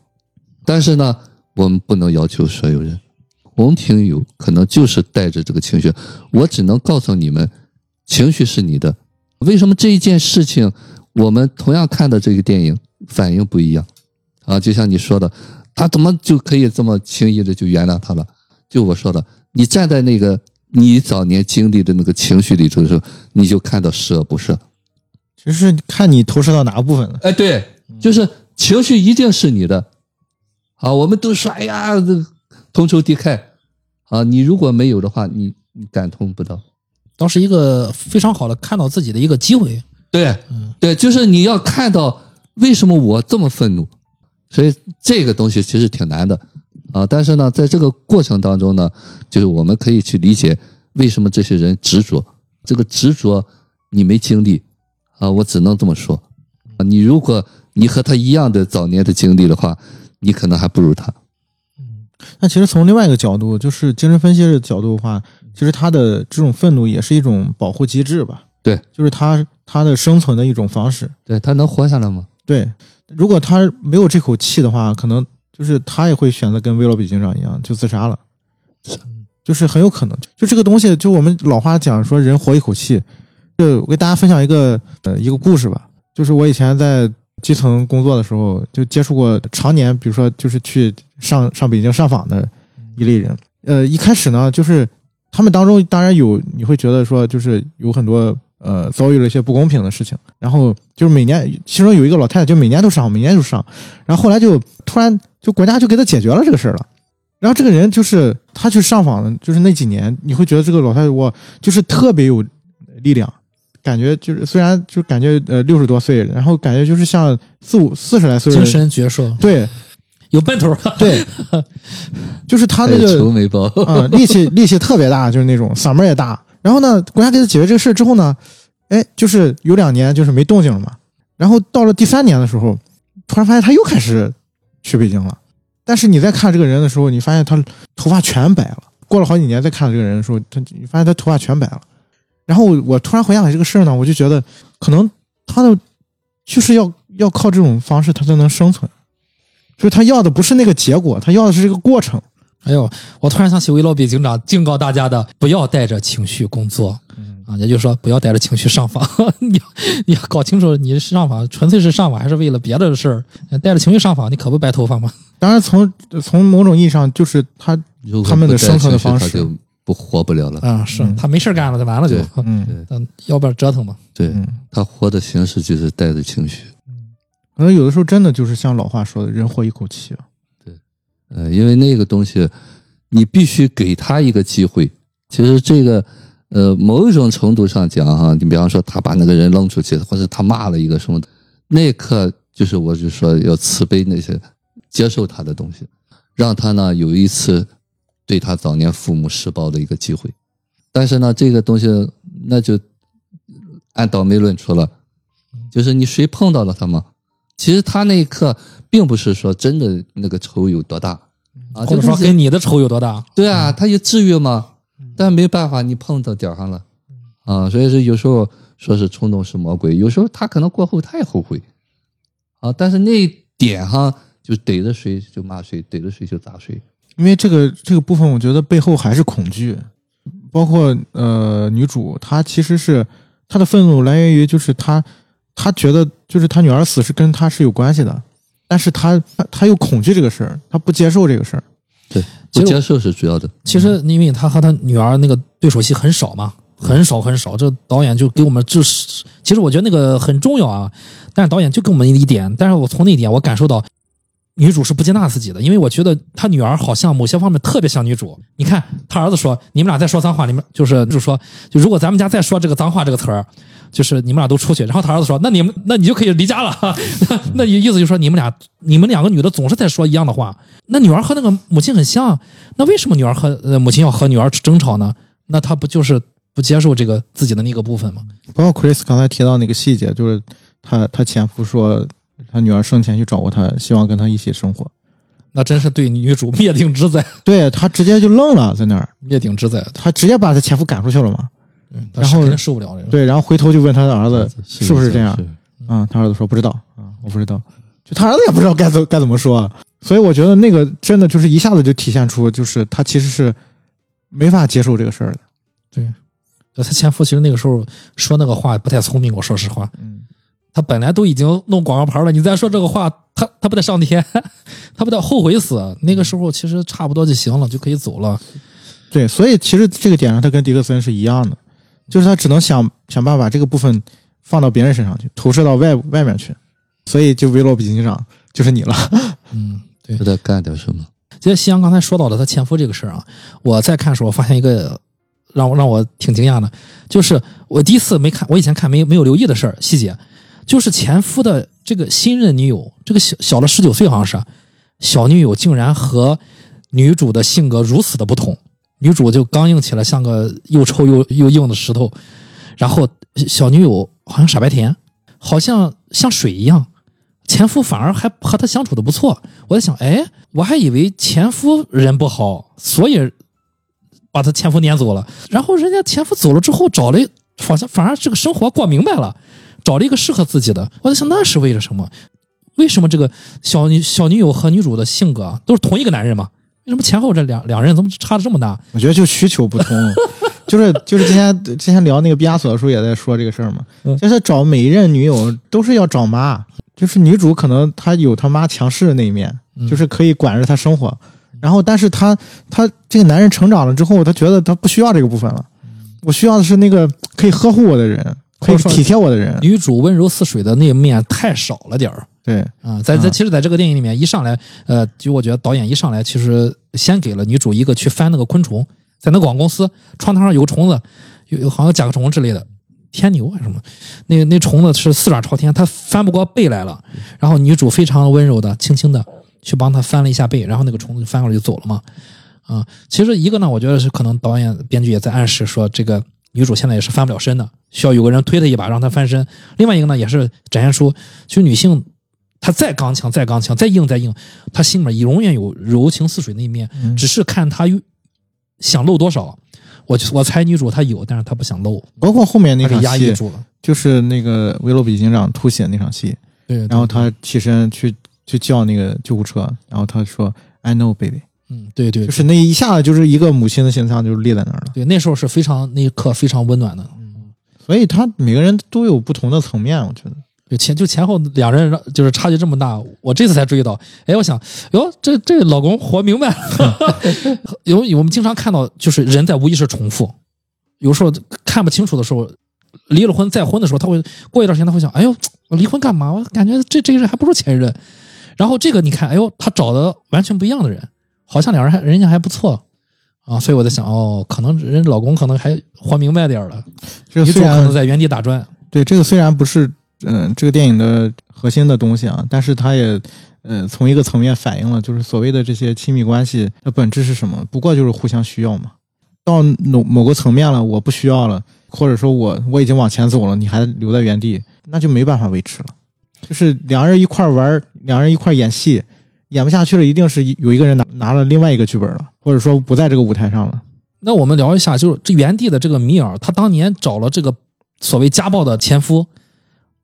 但是呢，我们不能要求所有人，我们听友可能就是带着这个情绪，我只能告诉你们，情绪是你的。为什么这一件事情，我们同样看的这个电影反应不一样啊？就像你说的，他怎么就可以这么轻易的就原谅他了？就我说的，你站在那个你早年经历的那个情绪里头的时候，你就看到舍不舍。其实是看你投射到哪个部分了。哎，对，就是情绪一定是你的。啊，我们都说，哎呀，这个同仇敌忾啊！你如果没有的话，你你感同不到。当时一个非常好的看到自己的一个机会。对，嗯对，就是你要看到为什么我这么愤怒，所以这个东西其实挺难的啊。但是呢，在这个过程当中呢，就是我们可以去理解为什么这些人执着。这个执着你没经历啊，我只能这么说。啊你如果你和他一样的早年的经历的话，你可能还不如他。嗯那其实从另外一个角度，就是精神分析的角度的话，其实他的这种愤怒也是一种保护机制吧？对，就是他他的生存的一种方式。对他能活下来吗？对，如果他没有这口气的话，可能就是他也会选择跟威罗比警长一样就自杀了，就是很有可能。就这个东西，就我们老话讲说人活一口气。就我给大家分享一个呃一个故事吧，就是我以前在基层工作的时候，就接触过常年，比如说就是去上上北京上访的一类人。呃，一开始呢，就是他们当中当然有你会觉得说，就是有很多呃遭遇了一些不公平的事情，然后就是每年，其中有一个老太太就每年都上，每年都上，然后后来就突然就国家就给她解决了这个事儿了。然后这个人就是他去上访的，就是那几年，你会觉得这个老太太我就是特别有力量，感觉就是虽然就感觉呃六十多岁，然后感觉就是像四五四十来岁精，神矍铄，对有奔头。对，就是他那个愁眉包，啊、力气力气特别大，就是那种嗓门也大。然后呢，国家给他解决这个事之后呢，哎，就是有两年就是没动静了嘛。然后到了第三年的时候，突然发现他又开始去北京了。但是你再看这个人的时候，你发现他头发全白了。过了好几年再看这个人的时候，他你发现他头发全白了。然后我突然回想起这个事儿呢，我就觉得可能他的就是要要靠这种方式他才能生存，就是他要的不是那个结果，他要的是这个过程。哎呦，我突然想起维罗比警长警告大家的：不要带着情绪工作。啊，也就是说，不要带着情绪上访。你要你要搞清楚，你上访纯粹是上访，还是为了别的事儿？带着情绪上访，你可不白头发吗？当然从，从某种意义上，就是他，他们的生存的方式他就不活不了了。啊，是嗯他没事干了，就完了就对，嗯嗯，要不然折腾嘛。对嗯，他活的形式就是带着情绪。可能有的时候真的就是像老话说的，人活一口气。呃，因为那个东西，你必须给他一个机会。其实这个，呃，某一种程度上讲哈，你比方说他把那个人扔出去，或者他骂了一个什么的，那一刻就是我就说要慈悲那些，接受他的东西，让他呢有一次对他早年父母施暴的一个机会。但是呢，这个东西那就按倒霉论出了，就是你谁碰到了他吗？其实他那一刻并不是说真的那个仇有多大啊，或者说跟你的仇有多大？对啊，他有至于吗？但没办法，你碰到点儿上了啊，所以说有时候说是冲动是魔鬼，有时候他可能过后他也后悔啊，但是那一点哈，就逮着谁就骂谁，逮着谁就砸谁。因为这个这个部分，我觉得背后还是恐惧，包括呃女主，她其实是她的愤怒来源于就是她她觉得就是他女儿死是跟他是有关系的，但是他他他又恐惧这个事儿，他不接受这个事儿。对，不接受是主要的。其实因为他和他女儿那个对手戏很少嘛，很少很少，这导演就给我们就是，其实我觉得那个很重要啊，但是导演就给我们一点，但是我从那一点我感受到。女主是不接纳自己的，因为我觉得她女儿好像某些方面特别像女主。你看，她儿子说：“你们俩再说脏话，你们就是就说，就如果咱们家再说这个脏话这个词儿，就是你们俩都出去。”然后他儿子说：“那你们那你就可以离家了。那 ”那意思就是说你们俩你们两个女的总是在说一样的话。那女儿和那个母亲很像，那为什么女儿和母亲要和女儿争吵呢？那她不就是不接受这个自己的那个部分吗？包括 Chris 刚才提到那个细节，就是他他前夫说他女儿生前去找过他，希望跟他一起生活。那真是对女主灭顶之灾，对他直接就愣了，在那儿，灭顶之灾。他直接把他前夫赶出去了嘛。嗯，然后受不了这个。对，然后回头就问他的儿子是不是这样。啊嗯，他儿子说不知道啊、我不知道，就他儿子也不知道该怎该怎么说，所以我觉得那个真的就是一下子就体现出，就是他其实是没法接受这个事儿的。对他前夫其实那个时候说那个话不太聪明，我说实话，嗯，他本来都已经弄广告牌了，你再说这个话，他他不得上天，他不得后悔死。那个时候其实差不多就行了，就可以走了。对，所以其实这个点上，他跟迪克森是一样的，就是他只能想想办法把这个部分放到别人身上去，投射到外外面去。所以就维罗比警长就是你了。嗯，对就。得干点什么。其实夕阳刚才说到了他前夫这个事儿啊，我在看的时候，我发现一个让我让我挺惊讶的，就是我第一次没看，我以前看没没有留意的事儿细节，就是前夫的这个新任女友，这个小小了十九岁好像是，小女友竟然和女主的性格如此的不同，女主就刚硬起来，像个又臭又又硬的石头，然后小女友好像傻白甜，好像像水一样。前夫反而还和她相处的不错，我在想，哎，我还以为前夫人不好，所以把他前夫撵走了。然后人家前夫走了之后，找了好像反而这个生活过明白了，找了一个适合自己的。我在想，那是为了什么？为什么这个小女小女友和女主的性格都是同一个男人嘛？为什么前后这两两人怎么差的这么大？我觉得就需求不同，就是就是今天今天聊那个毕加索的时候也在说这个事儿嘛，嗯就是找每一任女友都是要找妈，就是女主可能她有她妈强势的那一面，嗯就是可以管着她生活，然后但是她她这个男人成长了之后，他觉得他不需要这个部分了，我需要的是那个可以呵护我的人，或者说体贴我的人，女主温柔似水的那一面太少了点儿。对，啊，在在其实，在这个电影里面，一上来，呃，就我觉得导演一上来，其实先给了女主一个去翻那个昆虫，在那个广告公司窗台上有个虫子，有有好像甲壳虫之类的，天牛还是什么，那那虫子是四爪朝天，它翻不过背来了，然后女主非常温柔的、轻轻的去帮他翻了一下背，然后那个虫子就翻过来就走了嘛。啊，其实一个呢，我觉得是可能导演编剧也在暗示说，这个女主现在也是翻不了身的，需要有个人推她一把让她翻身。另外一个呢，也是展现出，其实女性她再刚强、再刚强、再硬、再硬，她心里面永远有柔情似水那一面，嗯只是看她想露多少。我我猜女主她有，但是她不想露，包括后面那场戏，压抑住了。就是那个威罗比警长吐血那场戏，对，然后对他起身去去叫那个救护车，然后他说 “I know, baby”，嗯，对对，就是那一下子就是一个母亲的形象就立在那儿了。对，那时候是非常那一刻非常温暖的。嗯所以他每个人都有不同的层面，我觉得。就前就前后两人就是差距这么大，我这次才注意到。哎，我想，哟，这这老公活明白了。有有我们经常看到，就是人在无意识重复，有时候看不清楚的时候，离了婚再婚的时候，他会过一段时间他会想，哎呦，我离婚干嘛？我感觉这这个人还不如前任。然后这个你看，哎呦，他找的完全不一样的人，好像两人还人家还不错啊。所以我在想，哦，可能人老公可能还活明白点儿了，虽然可能在原地打转。对这个虽然不是嗯、这个电影的核心的东西啊，但是它也呃从一个层面反映了就是所谓的这些亲密关系的本质是什么？不过就是互相需要嘛。到某某个层面了，我不需要了，或者说我我已经往前走了，你还留在原地，那就没办法维持了。就是两人一块玩，两人一块演戏，演不下去了，一定是有一个人拿拿了另外一个剧本了，或者说不在这个舞台上了。那我们聊一下，就是这原地的这个米尔，他当年找了这个所谓家暴的前夫，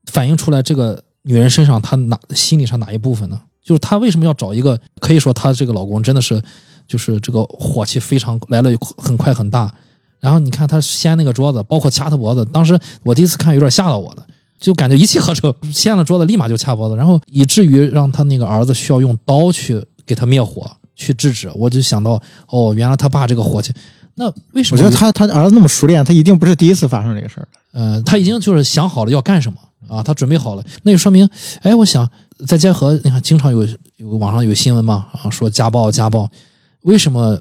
反映出来这个女人身上她哪心理上哪一部分呢？就是她为什么要找一个？可以说她这个老公真的是，就是这个火气非常来了很快很大。然后你看她掀那个桌子，包括掐她脖子，当时我第一次看有点吓到我了。就感觉一气呵成，掀了桌子立马就掐脖子，然后以至于让他那个儿子需要用刀去给他灭火，去制止。我就想到，哦，原来他爸这个火气，那为什么？我觉得他他儿子那么熟练，他一定不是第一次发生这个事儿。呃，他已经就是想好了要干什么啊，他准备好了，那就说明，哎，我想再结合，你看，经常有有网上有新闻嘛，啊，说家暴家暴，为什么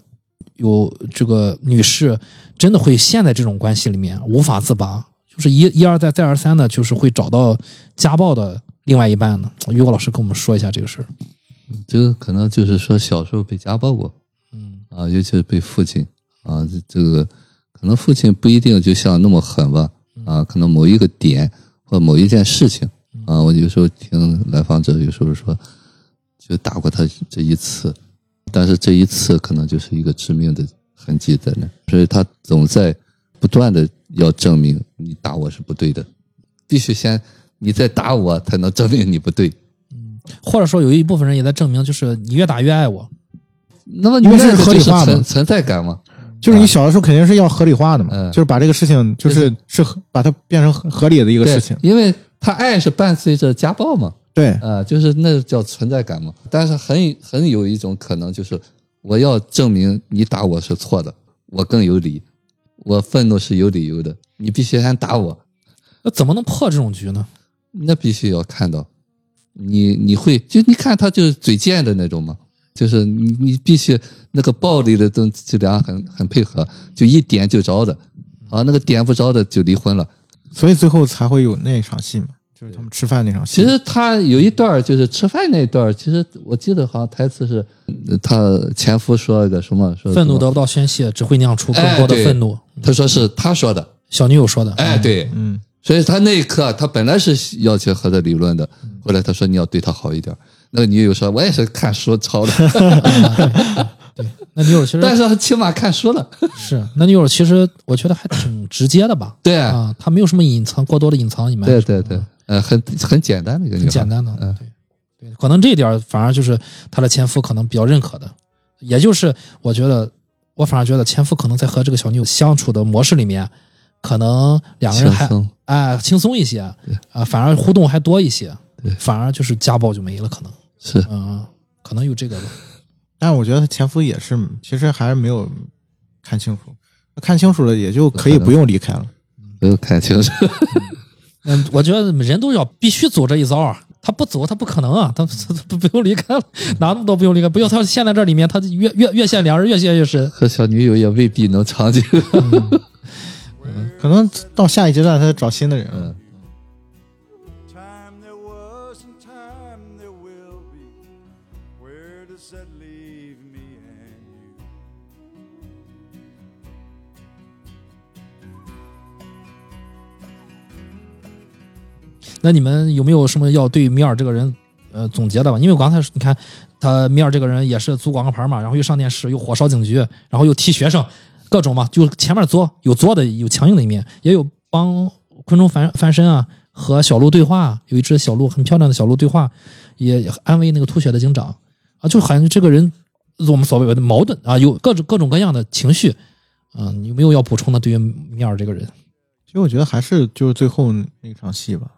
有这个女士真的会陷在这种关系里面无法自拔？就是一一而再再而三的，就是会找到家暴的另外一半呢？于果老师跟我们说一下这个事儿。这个可能就是说小时候被家暴过嗯啊，尤其是被父亲啊，这这个可能父亲不一定就像那么狠吧啊，可能某一个点或某一件事情啊，我有时候听来访者有时候说就打过他这一次，但是这一次可能就是一个致命的痕迹在那，所以他总在不断的要证明你打我是不对的，必须先你再打我才能证明你不对。嗯或者说有一部分人也在证明，就是你越打越爱我。那么你因为这是合理化嘛存存在感嘛？就是你小的时候肯定是要合理化的嘛，嗯就是把这个事情就是是合把它变成合合理的一个事情。因为他爱是伴随着家暴嘛，对，啊、就是那叫存在感嘛。但是很很有一种可能，就是我要证明你打我是错的，我更有理，我愤怒是有理由的，你必须先打我，那怎么能破这种局呢？那必须要看到，你你会就你看他就是嘴贱的那种嘛，就是你你必须那个暴力的东这俩很很配合，就一点就着的，啊，那个点不着的就离婚了。所以最后才会有那一场戏嘛，就是他们吃饭那场戏。其实他有一段儿就是吃饭那一段儿，其实我记得好像台词是，呃他前夫说了个什么，说么愤怒得不到宣泄，只会酿出更多的愤怒。他说是他说的，小女友说的，哎，对，嗯，所以他那一刻他本来是要去和他理论的，后来他说你要对他好一点儿。那个女友说，我也是看书抄的，对那女友其实但是他起码看书了。是那女友其实我觉得还挺直接的吧。对。啊，她没有什么隐藏过多的隐藏，你们对对对，呃，很很简单的一个女孩，很简单的，嗯。对对，可能这一点儿反而就是她的前夫可能比较认可的，也就是我觉得，我反而觉得前夫可能在和这个小女友相处的模式里面，可能两个人还轻松哎轻松一些啊，反而互动还多一些对，反而就是家暴就没了，可能是。嗯，可能有这个吧，但是我觉得他前夫也是，其实还是没有看清楚，看清楚了也就可以不用离开了。不用看清楚。嗯，我觉得人都要必须走这一遭啊。他不走，他不可能啊！他他他不用离开了，哪那么多不用离开？不要他陷在这里面，他越越越陷两人越陷越深。和小女友也未必能长久。可能到下一阶段他找新的人了。那你们有没有什么要对米尔这个人呃总结的吧？因为我刚才你看他米尔这个人也是租广告牌嘛，然后又上电视，又火烧警局，然后又踢学生，各种嘛，就前面作有作的，有强硬的一面，也有帮昆虫翻翻身啊，和小鹿对话，有一只小鹿很漂亮的小鹿对话，也安慰那个吐血的警长啊，就好像这个人我们所谓的矛盾啊，有各种各种各样的情绪。嗯，有没有要补充的？对于米尔这个人，其实我觉得还是就是最后那场戏吧，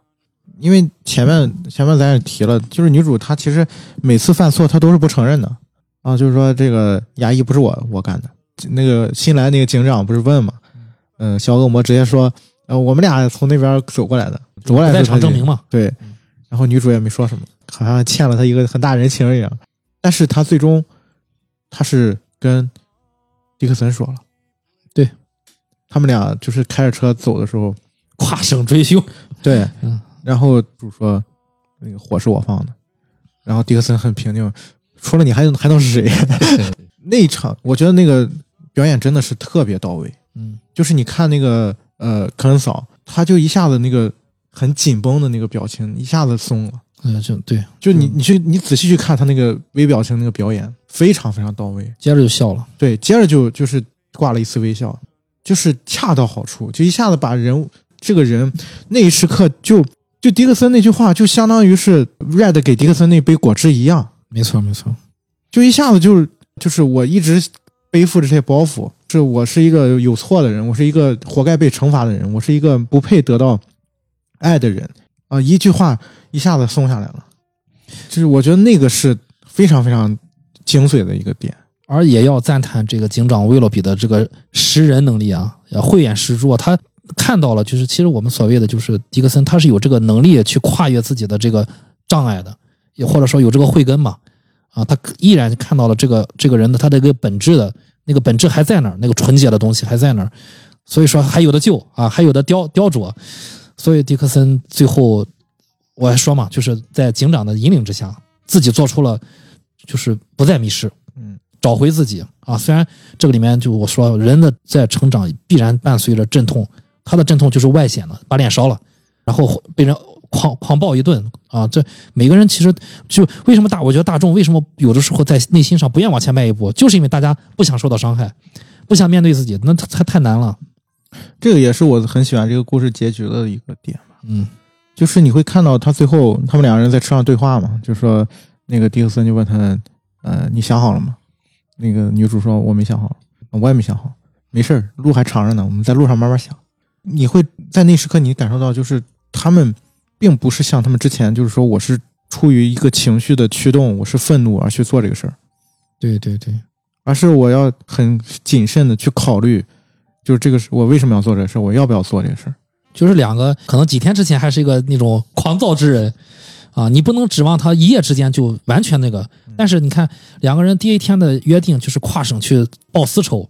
因为前面前面咱也提了，就是女主她其实每次犯错她都是不承认的。啊，就是说这个牙医不是我我干的，那个新来那个警长不是问嘛，嗯、小恶魔直接说，呃，我们俩从那边走过来的，走过来在场证明嘛。对，然后女主也没说什么，好像欠了他一个很大人情一样。但是她最终，她是跟迪克森说了，对。他们俩就是开着车走的时候，跨省追凶，对，嗯然后主说那个火是我放的，然后迪克森很平静，除了你还还能是谁？那一场我觉得那个表演真的是特别到位，嗯，就是你看那个呃科恩嫂，他就一下子那个很紧绷的那个表情一下子松了。嗯，就对，就你你去你仔细去看他那个微表情那个表演，非常非常到位。接着就笑了。对，接着就就是挂了一丝微笑，就是恰到好处，就一下子把人物这个人那一时刻就就迪克森那句话，就相当于是 Red 给迪克森那杯果汁一样，没错，没错。就一下子就是就是我一直背负着这些包袱，是我是一个有错的人，我是一个活该被惩罚的人，我是一个不配得到爱的人啊！一句话一下子松下来了，就是我觉得那个是非常非常精髓的一个点。而也要赞叹这个警长威洛比的这个识人能力啊，呃慧眼识珠啊，他看到了，就是其实我们所谓的就是迪克森，他是有这个能力去跨越自己的这个障碍的，也或者说有这个慧根嘛，啊，他依然看到了这个这个人的他的一个本质的那个本质还在那儿，那个纯洁的东西还在那儿，所以说还有的救啊，还有的雕雕琢，所以迪克森最后我还说嘛，就是在警长的引领之下，自己做出了就是不再迷失，嗯，找回自己啊。虽然这个里面就我说人的在成长必然伴随着阵痛，他的阵痛就是外显的，把脸烧了，然后被人狂狂暴一顿啊。这每个人其实就为什么大，我觉得大众为什么有的时候在内心上不愿往前迈一步，就是因为大家不想受到伤害，不想面对自己，那太太难了。这个也是我很喜欢这个故事结局的一个点吧。嗯就是你会看到他最后他们两个人在车上对话嘛，就说那个迪克森就问他，呃，你想好了吗？那个女主说我没想好，我也没想好，没事儿，路还长着呢，我们在路上慢慢想。你会在那时刻你感受到，就是他们并不是像他们之前，就是说我是出于一个情绪的驱动，我是愤怒而去做这个事儿，对对对，而是我要很谨慎的去考虑，就是这个是我为什么要做这个事儿，我要不要做这个事儿。就是两个可能几天之前还是一个那种狂躁之人啊，你不能指望他一夜之间就完全那个。但是你看两个人第一天的约定就是跨省去报私仇。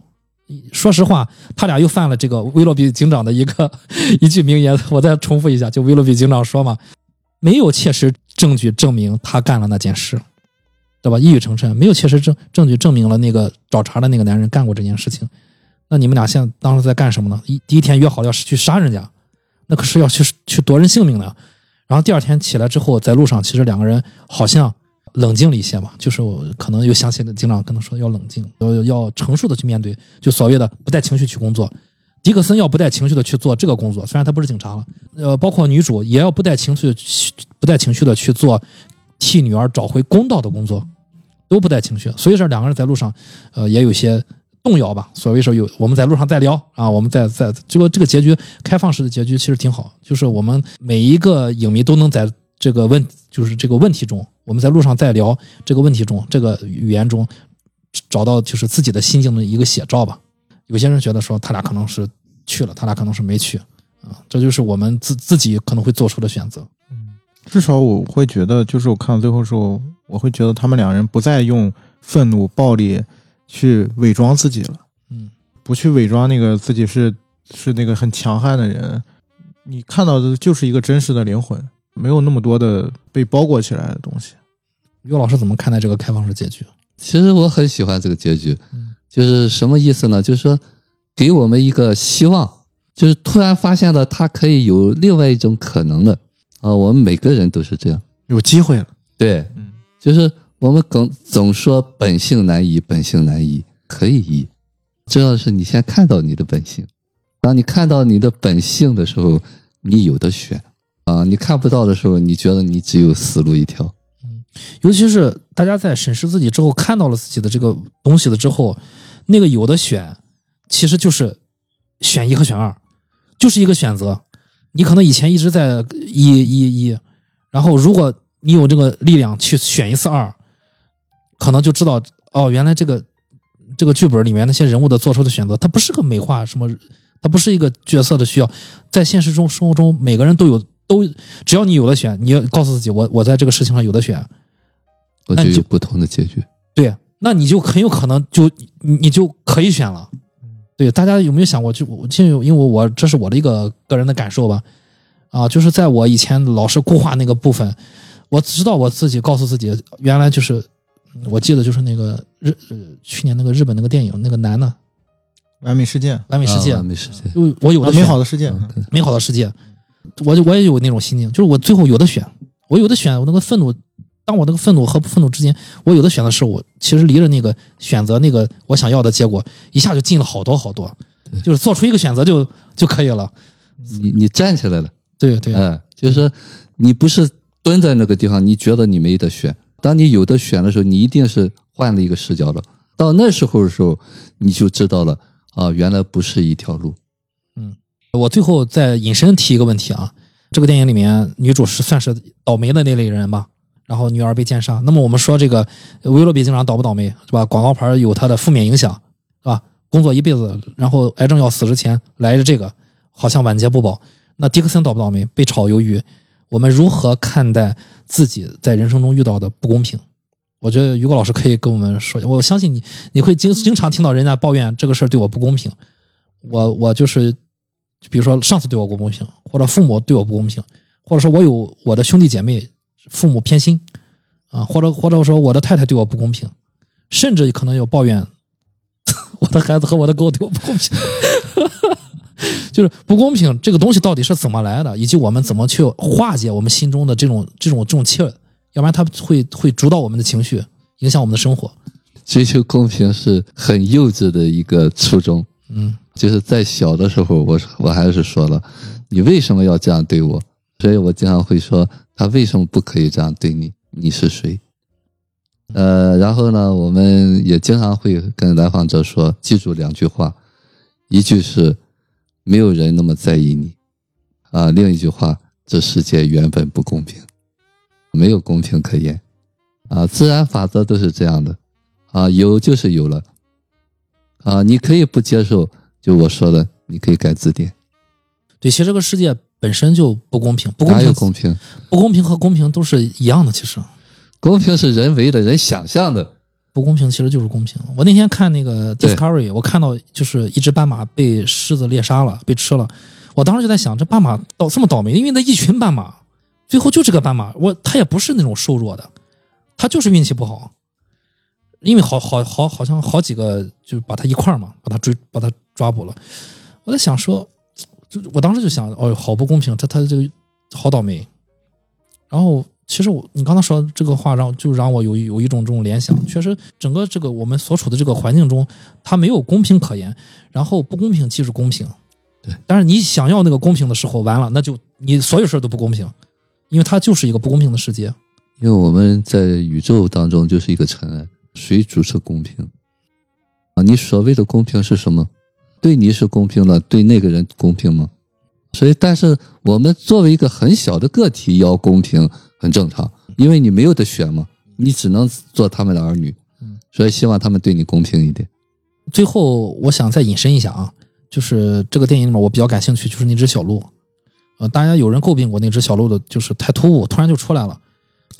说实话，他俩又犯了这个威洛比警长的一个一句名言，我再重复一下，就威洛比警长说嘛，没有切实证据证明他干了那件事，对吧？一语成谶，没有切实证证据证明了那个找茬的那个男人干过这件事情。那你们俩现在当时在干什么呢？一第一天约好要去杀人家，那可是要去去夺人性命的。然后第二天起来之后，在路上，其实两个人好像冷静了一些吧，就是我可能又想起了警长跟他说要冷静，要要成熟的去面对，就所谓的不带情绪去工作。迪克森要不带情绪的去做这个工作，虽然他不是警察了，呃，包括女主也要不带情绪、不带情绪的去做替女儿找回公道的工作，都不带情绪。所以说两个人在路上，呃，也有些动摇吧。所谓说有我们在路上再聊啊，我们再再这个这个结局开放式的结局其实挺好，就是我们每一个影迷都能在这个问就是这个问题中，我们在路上在聊这个问题中，这个语言中找到就是自己的心境的一个写照吧。有些人觉得说他俩可能是去了，他俩可能是没去啊，这就是我们自自己可能会做出的选择。嗯至少我会觉得，就是我看到最后的时候，我会觉得他们两人不再用愤怒、暴力去伪装自己了，嗯，不去伪装那个自己是是那个很强悍的人，你看到的就是一个真实的灵魂，没有那么多的被包裹起来的东西。于老师怎么看待这个开放式结局？其实我很喜欢这个结局嗯，就是什么意思呢？就是说给我们一个希望，就是突然发现了它可以有另外一种可能的啊、我们每个人都是这样，有机会了，对，嗯，就是我们总总说本性难移，本性难移，可以移，重要的是你先看到你的本性。当你看到你的本性的时候，你有的选啊；你看不到的时候，你觉得你只有死路一条。嗯尤其是大家在审视自己之后，看到了自己的这个东西了之后，那个有的选，其实就是选一和选二，就是一个选择。你可能以前一直在一一一，然后如果你有这个力量去选一次二，可能就知道哦，原来这个这个剧本里面那些人物的做出的选择，它不是个美化什么，它不是一个角色的需要，在现实中生活中每个人都有都，只要你有的选，你要告诉自己，我我在这个事情上有的选，那就我就有不同的结局。对，那你就很有可能就你你就可以选了。对，大家有没有想过？就我就因为我这是我的一个个人的感受吧，啊，就是在我以前老是固化那个部分，我知道我自己告诉自己，原来就是嗯我记得就是那个日呃去年那个日本那个电影那个男的完美世界，完美世界啊，完美世界。就我有的啊美好的世界，美好的世界，我就我也有那种心境，就是我最后有的选，我有的选，我那个愤怒，当我那个愤怒和不愤怒之间，我有的选的是我其实离着那个选择那个我想要的结果一下就近了好多好多，就是做出一个选择就就可以了。你你站起来了，对对，嗯，就是说你不是蹲在那个地方，你觉得你没得选。当你有的选的时候，你一定是换了一个视角了。到那时候的时候，你就知道了啊，原来不是一条路。我最后再引申提一个问题啊，这个电影里面女主是算是倒霉的那类人吧，然后女儿被奸杀。那么我们说这个威洛比警长倒不倒霉是吧？广告牌有它的负面影响是吧？工作一辈子，然后癌症要死之前来着这个，好像晚节不保。那迪克森倒不倒霉？被炒鱿鱼，我们如何看待自己在人生中遇到的不公平？我觉得于果老师可以跟我们说，我相信你，你会经经常听到人家抱怨这个事儿对我不公平。我我就是，比如说上司对我不公平，或者父母对我不公平，或者说我有我的兄弟姐妹父母偏心啊，或者或者说我的太太对我不公平，甚至可能有抱怨 我的孩子和我的狗对我不公平。就是不公平这个东西到底是怎么来的，以及我们怎么去化解我们心中的这种这种这种气儿，要不然它会会主导我们的情绪，影响我们的生活。追求公平是很幼稚的一个初衷。嗯就是在小的时候，我我还是说了，你为什么要这样对我？所以我经常会说，他为什么不可以这样对你？你是谁？呃，然后呢，我们也经常会跟来访者说，记住两句话，一句是没有人那么在意你，啊，另一句话，这世界原本不公平，没有公平可言，啊，自然法则都是这样的，啊，有就是有了，啊，你可以不接受，就我说的，你可以改字典，对，其实这个世界本身就不公平，不公哪有平，公平？不公平和公平都是一样的。其实公平是人为的，人想象的。不公平其实就是公平。我那天看那个 Discovery，我看到就是一只斑马被狮子猎杀了，被吃了。我当时就在想，这斑马倒这么倒霉，因为那一群斑马，最后就这个斑马，我它也不是那种瘦弱的，它就是运气不好。因为好好好好像好几个就把他一块儿嘛，把他追把他抓捕了。我在想说，就我当时就想，哦，好不公平，他他这个好倒霉。然后其实我你刚才说这个话让就让我有有一种这种联想，确实整个这个我们所处的这个环境中，它没有公平可言，然后不公平即是公平。对，但是你想要那个公平的时候，完了那就你所有事都不公平，因为它就是一个不公平的世界。因为我们在宇宙当中就是一个尘埃，谁主持公平？啊，你所谓的公平是什么？对你是公平了，对那个人公平吗？所以，但是我们作为一个很小的个体要公平很正常，因为你没有得选嘛，你只能做他们的儿女，所以希望他们对你公平一点。最后，我想再引申一下啊，就是这个电影里面我比较感兴趣，就是那只小鹿。呃，大家有人诟病过那只小鹿的，就是太突兀，突然就出来了。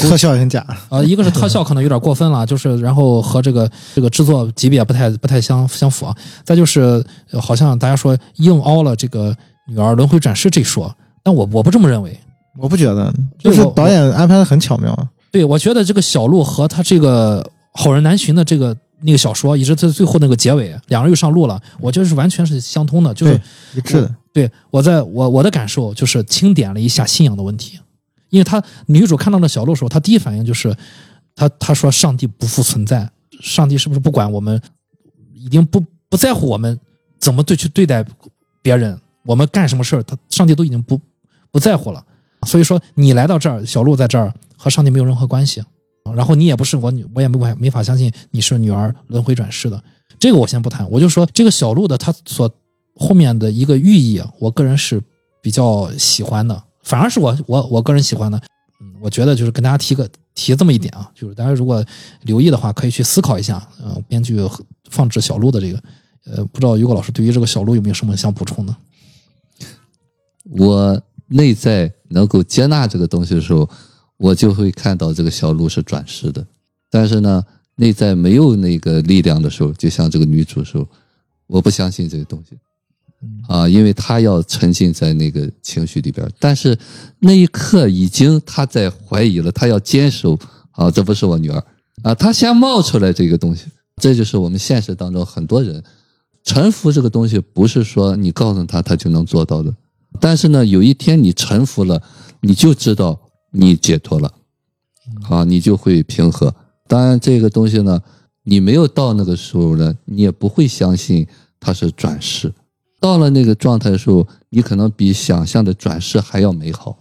特效很假，呃，一个是特效可能有点过分了，就是然后和这个这个制作级别不太不太相相符啊。再就是呃好像大家说硬凹了这个女儿轮回转世这一说，但我我不这么认为。我不觉得，就是导演安排的很巧妙。对，我觉得这个小鹿和他这个好人难寻的这个那个小说，以及他最后那个结尾，两人又上路了，我觉得是完全是相通的，就是对一致的。对我在我我的感受就是清点了一下信仰的问题，因为她女主看到那小鹿的时候，她第一反应就是，她她说上帝不复存在，上帝是不是不管我们，已经不不在乎我们怎么对去对待别人，我们干什么事儿，他上帝都已经不不在乎了。所以说你来到这儿，小鹿在这儿和上帝没有任何关系，然后你也不是我女，我也没法没法相信你是女儿轮回转世的，这个我先不谈，我就说这个小鹿的它所后面的一个寓意，我个人是比较喜欢的，反而是我我我个人喜欢的，嗯，我觉得就是跟大家提个提这么一点啊，就是大家如果留意的话，可以去思考一下，呃，编剧放置小鹿的这个，呃，不知道于果老师对于这个小鹿有没有什么想补充的？我内在能够接纳这个东西的时候，我就会看到这个小鹿是转世的。但是呢，内在没有那个力量的时候，就像这个女主说，我不相信这个东西，啊，因为他要沉浸在那个情绪里边。但是那一刻已经他在怀疑了，他要坚守啊，这不是我女儿啊，他先冒出来这个东西，这就是我们现实当中很多人臣服这个东西，不是说你告诉他他就能做到的。但是呢，有一天你臣服了，你就知道你解脱了，啊，你就会平和。当然，这个东西呢，你没有到那个时候呢，你也不会相信它是转世。到了那个状态的时候，你可能比想象的转世还要美好，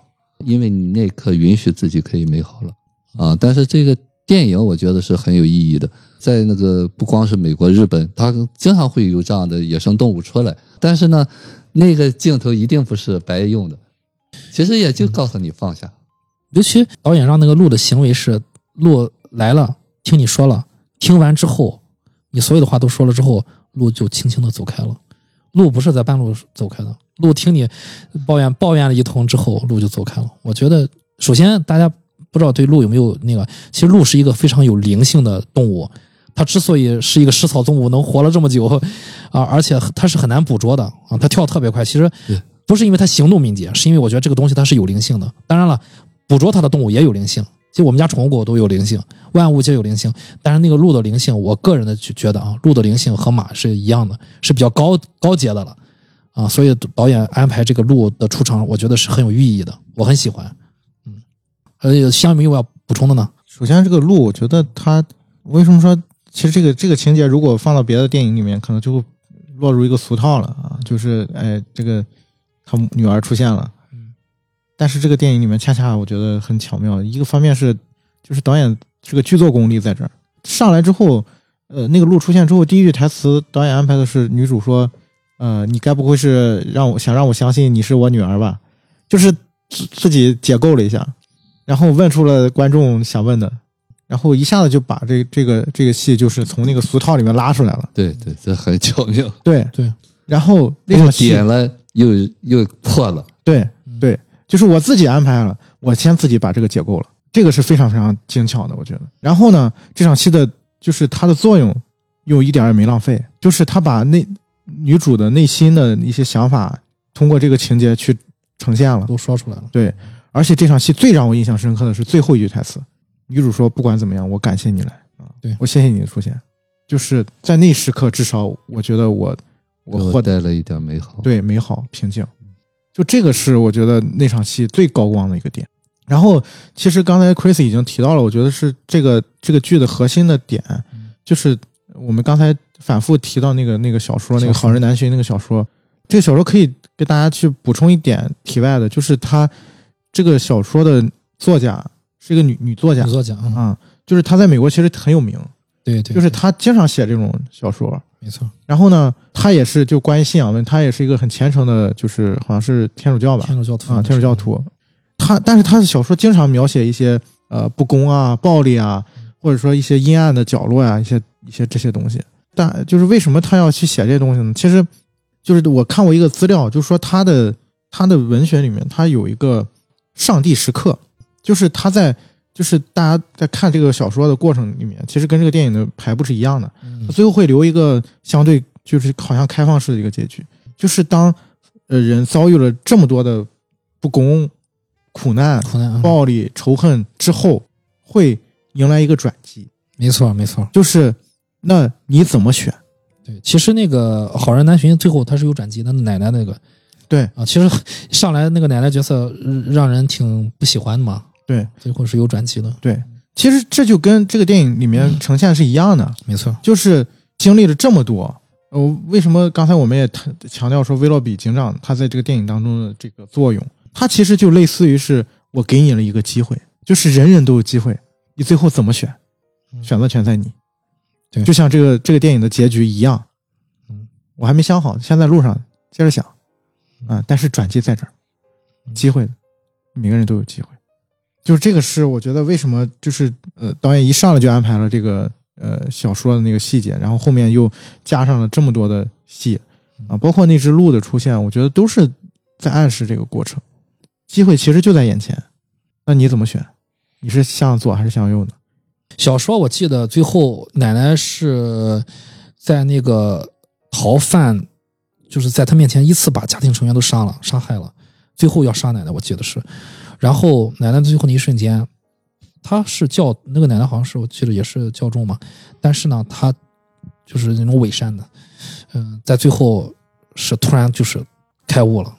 因为你那刻允许自己可以美好了啊。但是这个电影我觉得是很有意义的，在那个不光是美国、日本，它经常会有这样的野生动物出来，但是呢。那个镜头一定不是白用的，其实也就告诉你放下。尤其导演让那个鹿的行为是，鹿来了，听你说了，听完之后，你所有的话都说了之后，鹿就轻轻的走开了。鹿不是在半路走开的，鹿听你抱怨抱怨了一通之后，鹿就走开了。我觉得，首先大家不知道对鹿有没有那个，其实鹿是一个非常有灵性的动物。它之所以是一个食草动物，能活了这么久，啊，而且它是很难捕捉的啊，它跳特别快。其实不是因为它行动敏捷，是因为我觉得这个东西它是有灵性的。当然了，捕捉它的动物也有灵性，就我们家宠物狗都有灵性，万物皆有灵性。但是那个鹿的灵性，我个人的觉得啊，鹿的灵性和马是一样的，是比较高高阶的了啊。所以导演安排这个鹿的出场，我觉得是很有寓意的，我很喜欢。嗯，呃，香米有要补充的呢？首先，这个鹿，我觉得它为什么说？其实这个这个情节如果放到别的电影里面，可能就会落入一个俗套了啊，就是哎，这个他女儿出现了，但是这个电影里面恰恰我觉得很巧妙，一个方面是就是导演这个剧作功力在这儿，上来之后，呃，那个路出现之后，第一句台词导演安排的是女主说，呃，你该不会是让我想让我相信你是我女儿吧？就是自自己解构了一下，然后问出了观众想问的，然后一下子就把这这个这个戏就是从那个俗套里面拉出来了。对对，这很巧妙，对对，然后那场戏点了又又破了，对对，就是我自己安排了，我先自己把这个解构了，这个是非常非常精巧的，我觉得。然后呢，这场戏的就是它的作用又一点也没浪费，就是他把内女主的内心的一些想法通过这个情节去呈现了。都说出来了。对，而且这场戏最让我印象深刻的是最后一句台词，女主说：“不管怎么样，我感谢你来啊，对我谢谢你的出现。”就是在那时刻，至少我觉得我我获得了一点美好。对美好平静，就这个是我觉得那场戏最高光的一个点。然后，其实刚才 Chris 已经提到了，我觉得是这个这个剧的核心的点，就是我们刚才反复提到那个那个小说，那个《好人难寻》那个小说。这个小说可以给大家去补充一点题外的，就是他这个小说的作家是一个女女作家女作家啊，啊，就是她在美国其实很有名，对对，就是她经常写这种小说。没错，然后呢，他也是就关于信仰问，他也是一个很虔诚的，就是好像是天主教吧，天主教徒啊，天主教徒。他但是他的小说经常描写一些呃不公啊、暴力啊，或者说一些阴暗的角落呀、一些一些这些东西。但就是为什么他要去写这些东西呢？其实就是我看过一个资料，就是说他的他的文学里面，他有一个上帝时刻，就是他在就是大家在看这个小说的过程里面，其实跟这个电影的排布是一样的。嗯最后会留一个相对就是好像开放式的一个结局，就是当呃人遭遇了这么多的不公、苦难、苦难啊，暴力、仇恨之后，会迎来一个转机，没错没错。就是那你怎么选？对，其实那个好人难寻最后他是有转机的，那奶奶那个对啊，其实上来那个奶奶角色呃让人挺不喜欢的嘛，对。最后是有转机的，对，其实这就跟这个电影里面呈现是一样的，没错，就是经历了这么多。呃，为什么刚才我们也谈强调说威洛比警长他在这个电影当中的这个作用？他其实就类似于是我给你了一个机会，就是人人都有机会，你最后怎么选，嗯。选择权在你。对。就像这个这个电影的结局一样，嗯，我还没想好，现在路上接着想，啊，但是转机在这儿，嗯。机会，每个人都有机会。就是这个是我觉得为什么就是呃导演一上来就安排了这个呃小说的那个细节，然后后面又加上了这么多的戏啊，包括那只鹿的出现，我觉得都是在暗示这个过程，机会其实就在眼前，那你怎么选？你是向左还是向右呢？小说我记得最后奶奶是在那个逃犯，就是在他面前依次把家庭成员都杀了，杀害了，最后要杀奶奶，我记得是。然后奶奶最后那一瞬间，她是教那个奶奶好像是我记得也是教众嘛，但是呢，她就是那种伪善的，嗯、在最后是突然就是开悟了，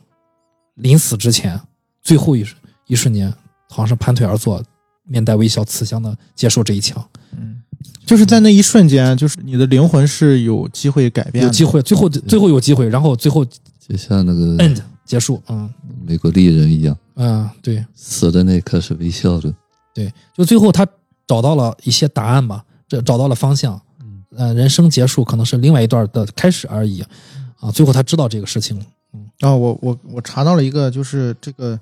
临死之前最后一一瞬间，好像是盘腿而坐，面带微笑，慈祥的接受这一枪。嗯，就是在那一瞬间，就是你的灵魂是有机会改变的，有机会，最后最后有机会，然后最后就像那个 end 结束，嗯。美国丽人一样，嗯，对。死的那一刻是微笑的。对，就最后他找到了一些答案吧，这找到了方向，呃，人生结束可能是另外一段的开始而已，啊，最后他知道这个事情。了，啊，我我我查到了一个，就是这个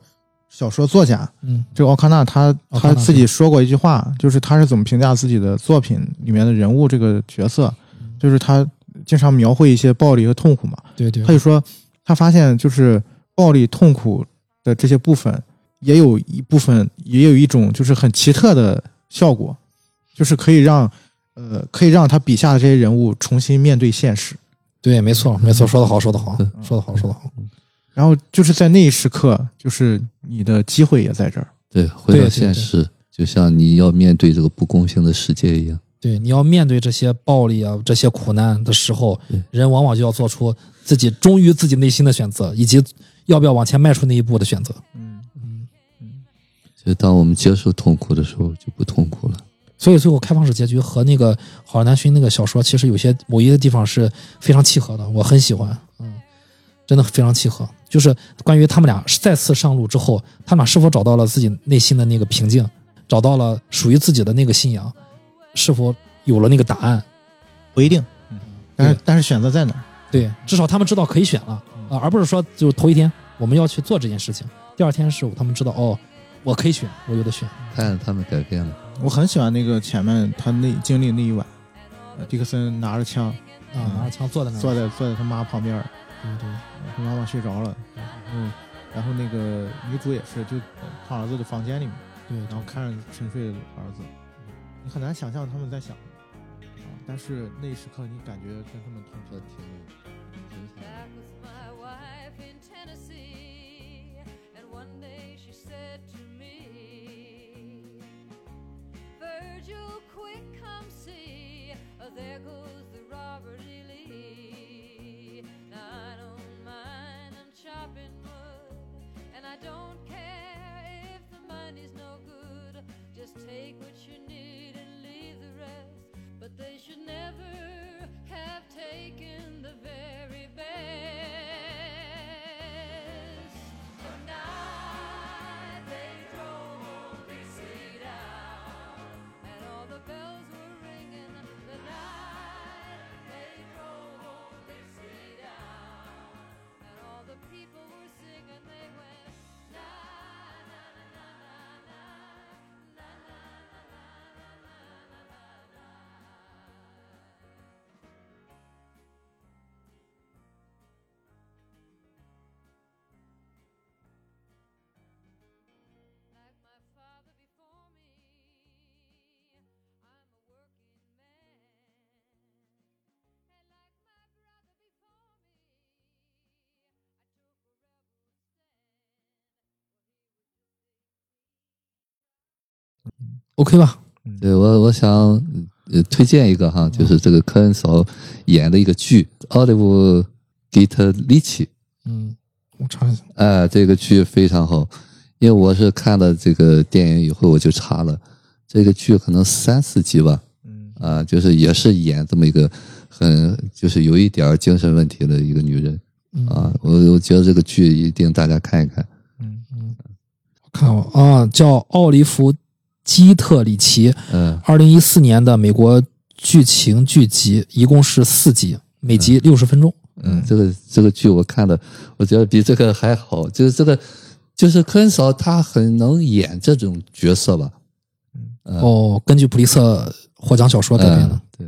小说作家，嗯。这个奥康纳他他自己说过一句话，就是他是怎么评价自己的作品里面的人物这个角色，就是他经常描绘一些暴力和痛苦嘛，对对。他就说他发现就是暴力痛苦的这些部分，也有一部分也有一种就是很奇特的效果，就是可以让呃可以让他笔下的这些人物重新面对现实。对，没错没错，说得好说得好嗯说得好说得好，然后就是在那一时刻，就是你的机会也在这儿。对，回到对对对现实，就像你要面对这个不公平的世界一样。对，你要面对这些暴力啊这些苦难的时候，人往往就要做出自己忠于自己内心的选择，以及要不要往前迈出那一步的选择。嗯嗯嗯就当我们接受痛苦的时候，就不痛苦了。所以最后开放式结局和那个《好人难寻》那个小说，其实有些某一个地方是非常契合的，我很喜欢。嗯，真的非常契合。就是关于他们俩再次上路之后，他们俩是否找到了自己内心的那个平静，找到了属于自己的那个信仰，是否有了那个答案？不一定，但是但是选择在哪儿？对，至少他们知道可以选了啊、而不是说就头一天我们要去做这件事情，第二天是他们知道哦，我可以选，我有的选。看着他们改变了。我很喜欢那个前面他那经历那一晚，呃迪克森拿着枪啊，拿着枪坐在那，坐在坐在他妈旁边儿，对对他妈妈睡着了，嗯然后那个女主也是就他儿子的房间里面，对，然后看着沉睡的儿子，你很难想象他们在想什么啊，但是那一时刻你感觉跟他们同这时。挺挺 there goes OK 吧？对我，我想呃推荐一个哈，就是这个科恩嫂演的一个剧《奥利弗·给特里奇》。嗯，我查一下。哎，这个剧非常好，因为我是看了这个电影以后，我就查了这个剧可能三四集吧，嗯啊，就是也是演这么一个很就是有一点精神问题的一个女人嗯啊，我我觉得这个剧一定大家看一看。嗯嗯看过啊，叫奥利弗·基特里奇，嗯二零一四年的美国剧情剧集，一共是四集，每集六十分钟。嗯，这个这个剧我看的，我觉得比这个还好，就是这个就是科恩嫂她很能演这种角色吧。嗯哦，根据普利策获奖小说改编的嗯。对，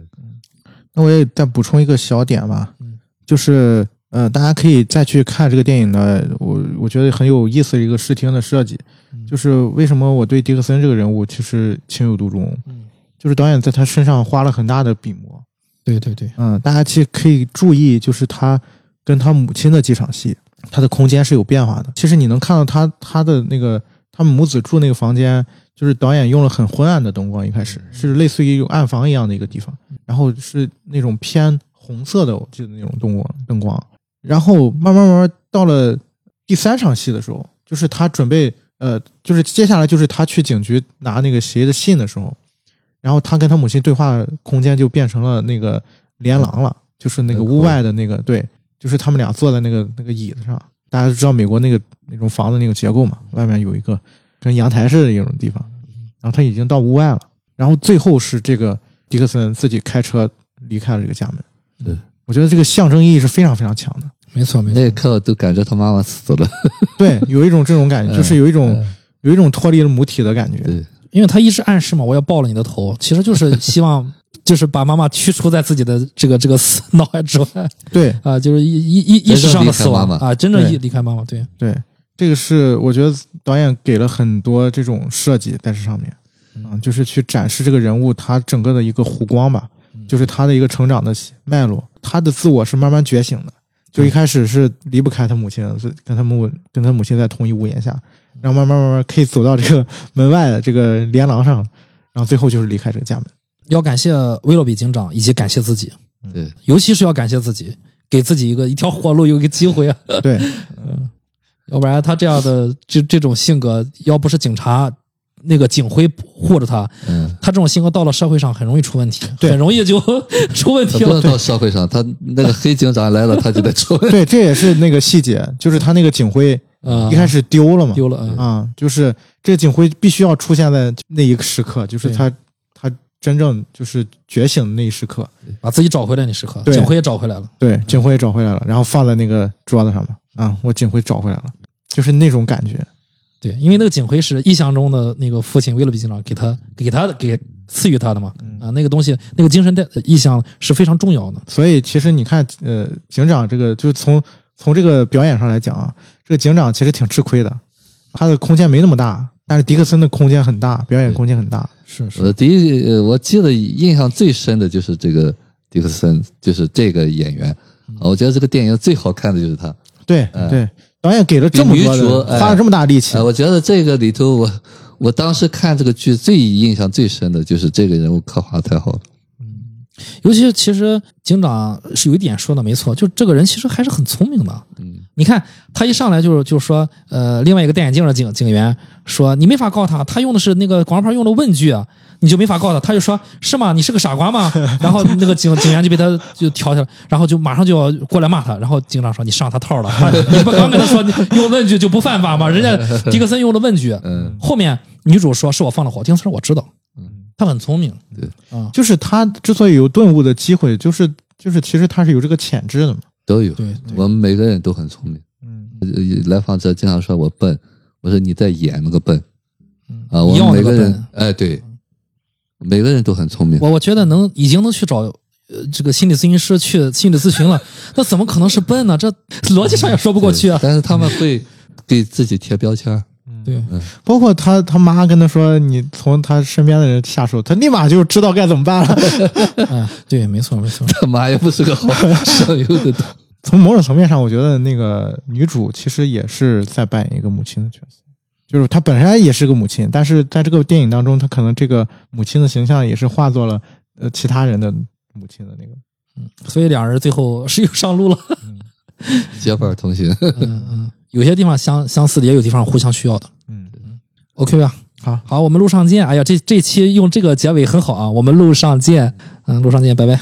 那我也再补充一个小点吧，嗯就是呃，大家可以再去看这个电影呢，我我觉得很有意思的一个视听的设计，嗯。就是为什么我对迪克森这个人物其实情有独钟，嗯，就是导演在他身上花了很大的笔墨，对对对，嗯，大家其实可以注意，就是他跟他母亲的几场戏，他的空间是有变化的。其实你能看到他他的那个他们母子住那个房间，就是导演用了很昏暗的灯光，一开始是类似于有暗房一样的一个地方，然后是那种偏红色的，我记得那种灯光灯光，然后慢慢慢慢到了第三场戏的时候，就是他准备呃，就是接下来就是他去警局拿那个谁的信的时候，然后他跟他母亲对话空间就变成了那个连廊了，就是那个屋外的那个对，就是他们俩坐在那个那个椅子上。大家都知道美国那个那种房子那个结构嘛，外面有一个跟阳台似的一种地方，然后他已经到屋外了，然后最后是这个迪克森自己开车离开了这个家门。对，我觉得这个象征意义是非常非常强的。没错没错。那一。刻都感觉他妈妈死了。对，有一种这种感觉，就是有一种有一种脱离了母体的感觉。对，因为他一直暗示嘛，我要爆了你的头，其实就是希望，就是把妈妈驱除在自己的这个这个死脑海之外。对。啊，就是意意意意识上的死亡。真正离开妈妈。啊，真正意离离开妈妈，对，对，这个是我觉得导演给了很多这种设计在这上面，嗯，就是去展示这个人物他整个的一个弧光吧，就是他的一个成长的脉络，他的自我是慢慢觉醒的。就一开始是离不开他母亲的，是跟他母跟他母亲在同一屋檐下，然后慢慢慢慢可以走到这个门外的这个连廊上，然后最后就是离开这个家门。要感谢威洛比警长，以及感谢自己，对，尤其是要感谢自己，给自己一个一条活路，有一个机会啊，对，要不然他这样的这这种性格，要不是警察那个警徽护着他，嗯，他这种性格到了社会上很容易出问题，对。很容易就 出问题了。不能到社会上，他那个黑警长来了，他就得出问题。对，这也是那个细节，就是他那个警徽啊。一开始丢了嘛，丢了，嗯。啊，就是这个警徽必须要出现在那一个时刻，就是他他真正就是觉醒的那一时刻，把自己找回来那时刻，对。警徽也找回来了。对，警徽也找回来了，然后放在那个桌子上嘛，啊，我警徽找回来了，就是那种感觉，对，因为那个警徽是意象中的那个父亲威勒比警长给他给他的给赐予他的嘛，啊，那个东西那个精神的意象是非常重要的。所以其实你看，呃，警长这个就是从从这个表演上来讲啊，这个警长其实挺吃亏的，他的空间没那么大，但是迪克森的空间很大，表演空间很大，是我的第一我记得印象最深的就是这个迪克森，就是这个演员。啊我觉得这个电影最好看的就是他。对对，导演给了这么多花了这么大力气哎，，我觉得这个里头我，我当时看这个剧最印象最深的就是这个人物刻画太好了。尤其其实警长是有一点说的没错，就这个人其实还是很聪明的。嗯，你看他一上来就是就说，呃，另外一个戴眼镜的警警员说你没法告他，他用的是那个广告牌用的问句啊，你就没法告他。他就说是吗？你是个傻瓜吗？然后那个警 警员就被他就调起来，然后就马上就要过来骂他。然后警长说你上他套了，啊你不刚跟他说你用问句就不犯法吗？人家迪克森用的问句，嗯，后面女主说是我放的火，丁森我知道，他很聪明，对啊，就是他之所以有顿悟的机会，就是就是其实他是有这个潜质的嘛，都有。对我们每个人都很聪明。嗯，呃来访者经常说我笨，我说你在演那个笨嗯啊。我们每个人，哎，对，每个人都很聪明。我我觉得能已经能去找呃这个心理咨询师去心理咨询了，那怎么可能是笨呢？这逻辑上也说不过去啊。但是他们会给自己贴标签儿。对，包括他他妈跟他说你从他身边的人下手，他立马就知道该怎么办了。哎，对，没错没错。他妈也不是个好省油的灯。从某种层面上，我觉得那个女主其实也是在扮演一个母亲的角色，就是她本身也是个母亲，但是在这个电影当中，她可能这个母亲的形象也是化作了呃其他人的母亲的那个。所以两人最后是又上路了。结伴同行。嗯 嗯，有些地方相相似的，也有地方互相需要的。嗯，OK 吧？好，好，我们路上见。哎呀，这这期用这个结尾很好啊。我们路上见，嗯，路上见，拜拜。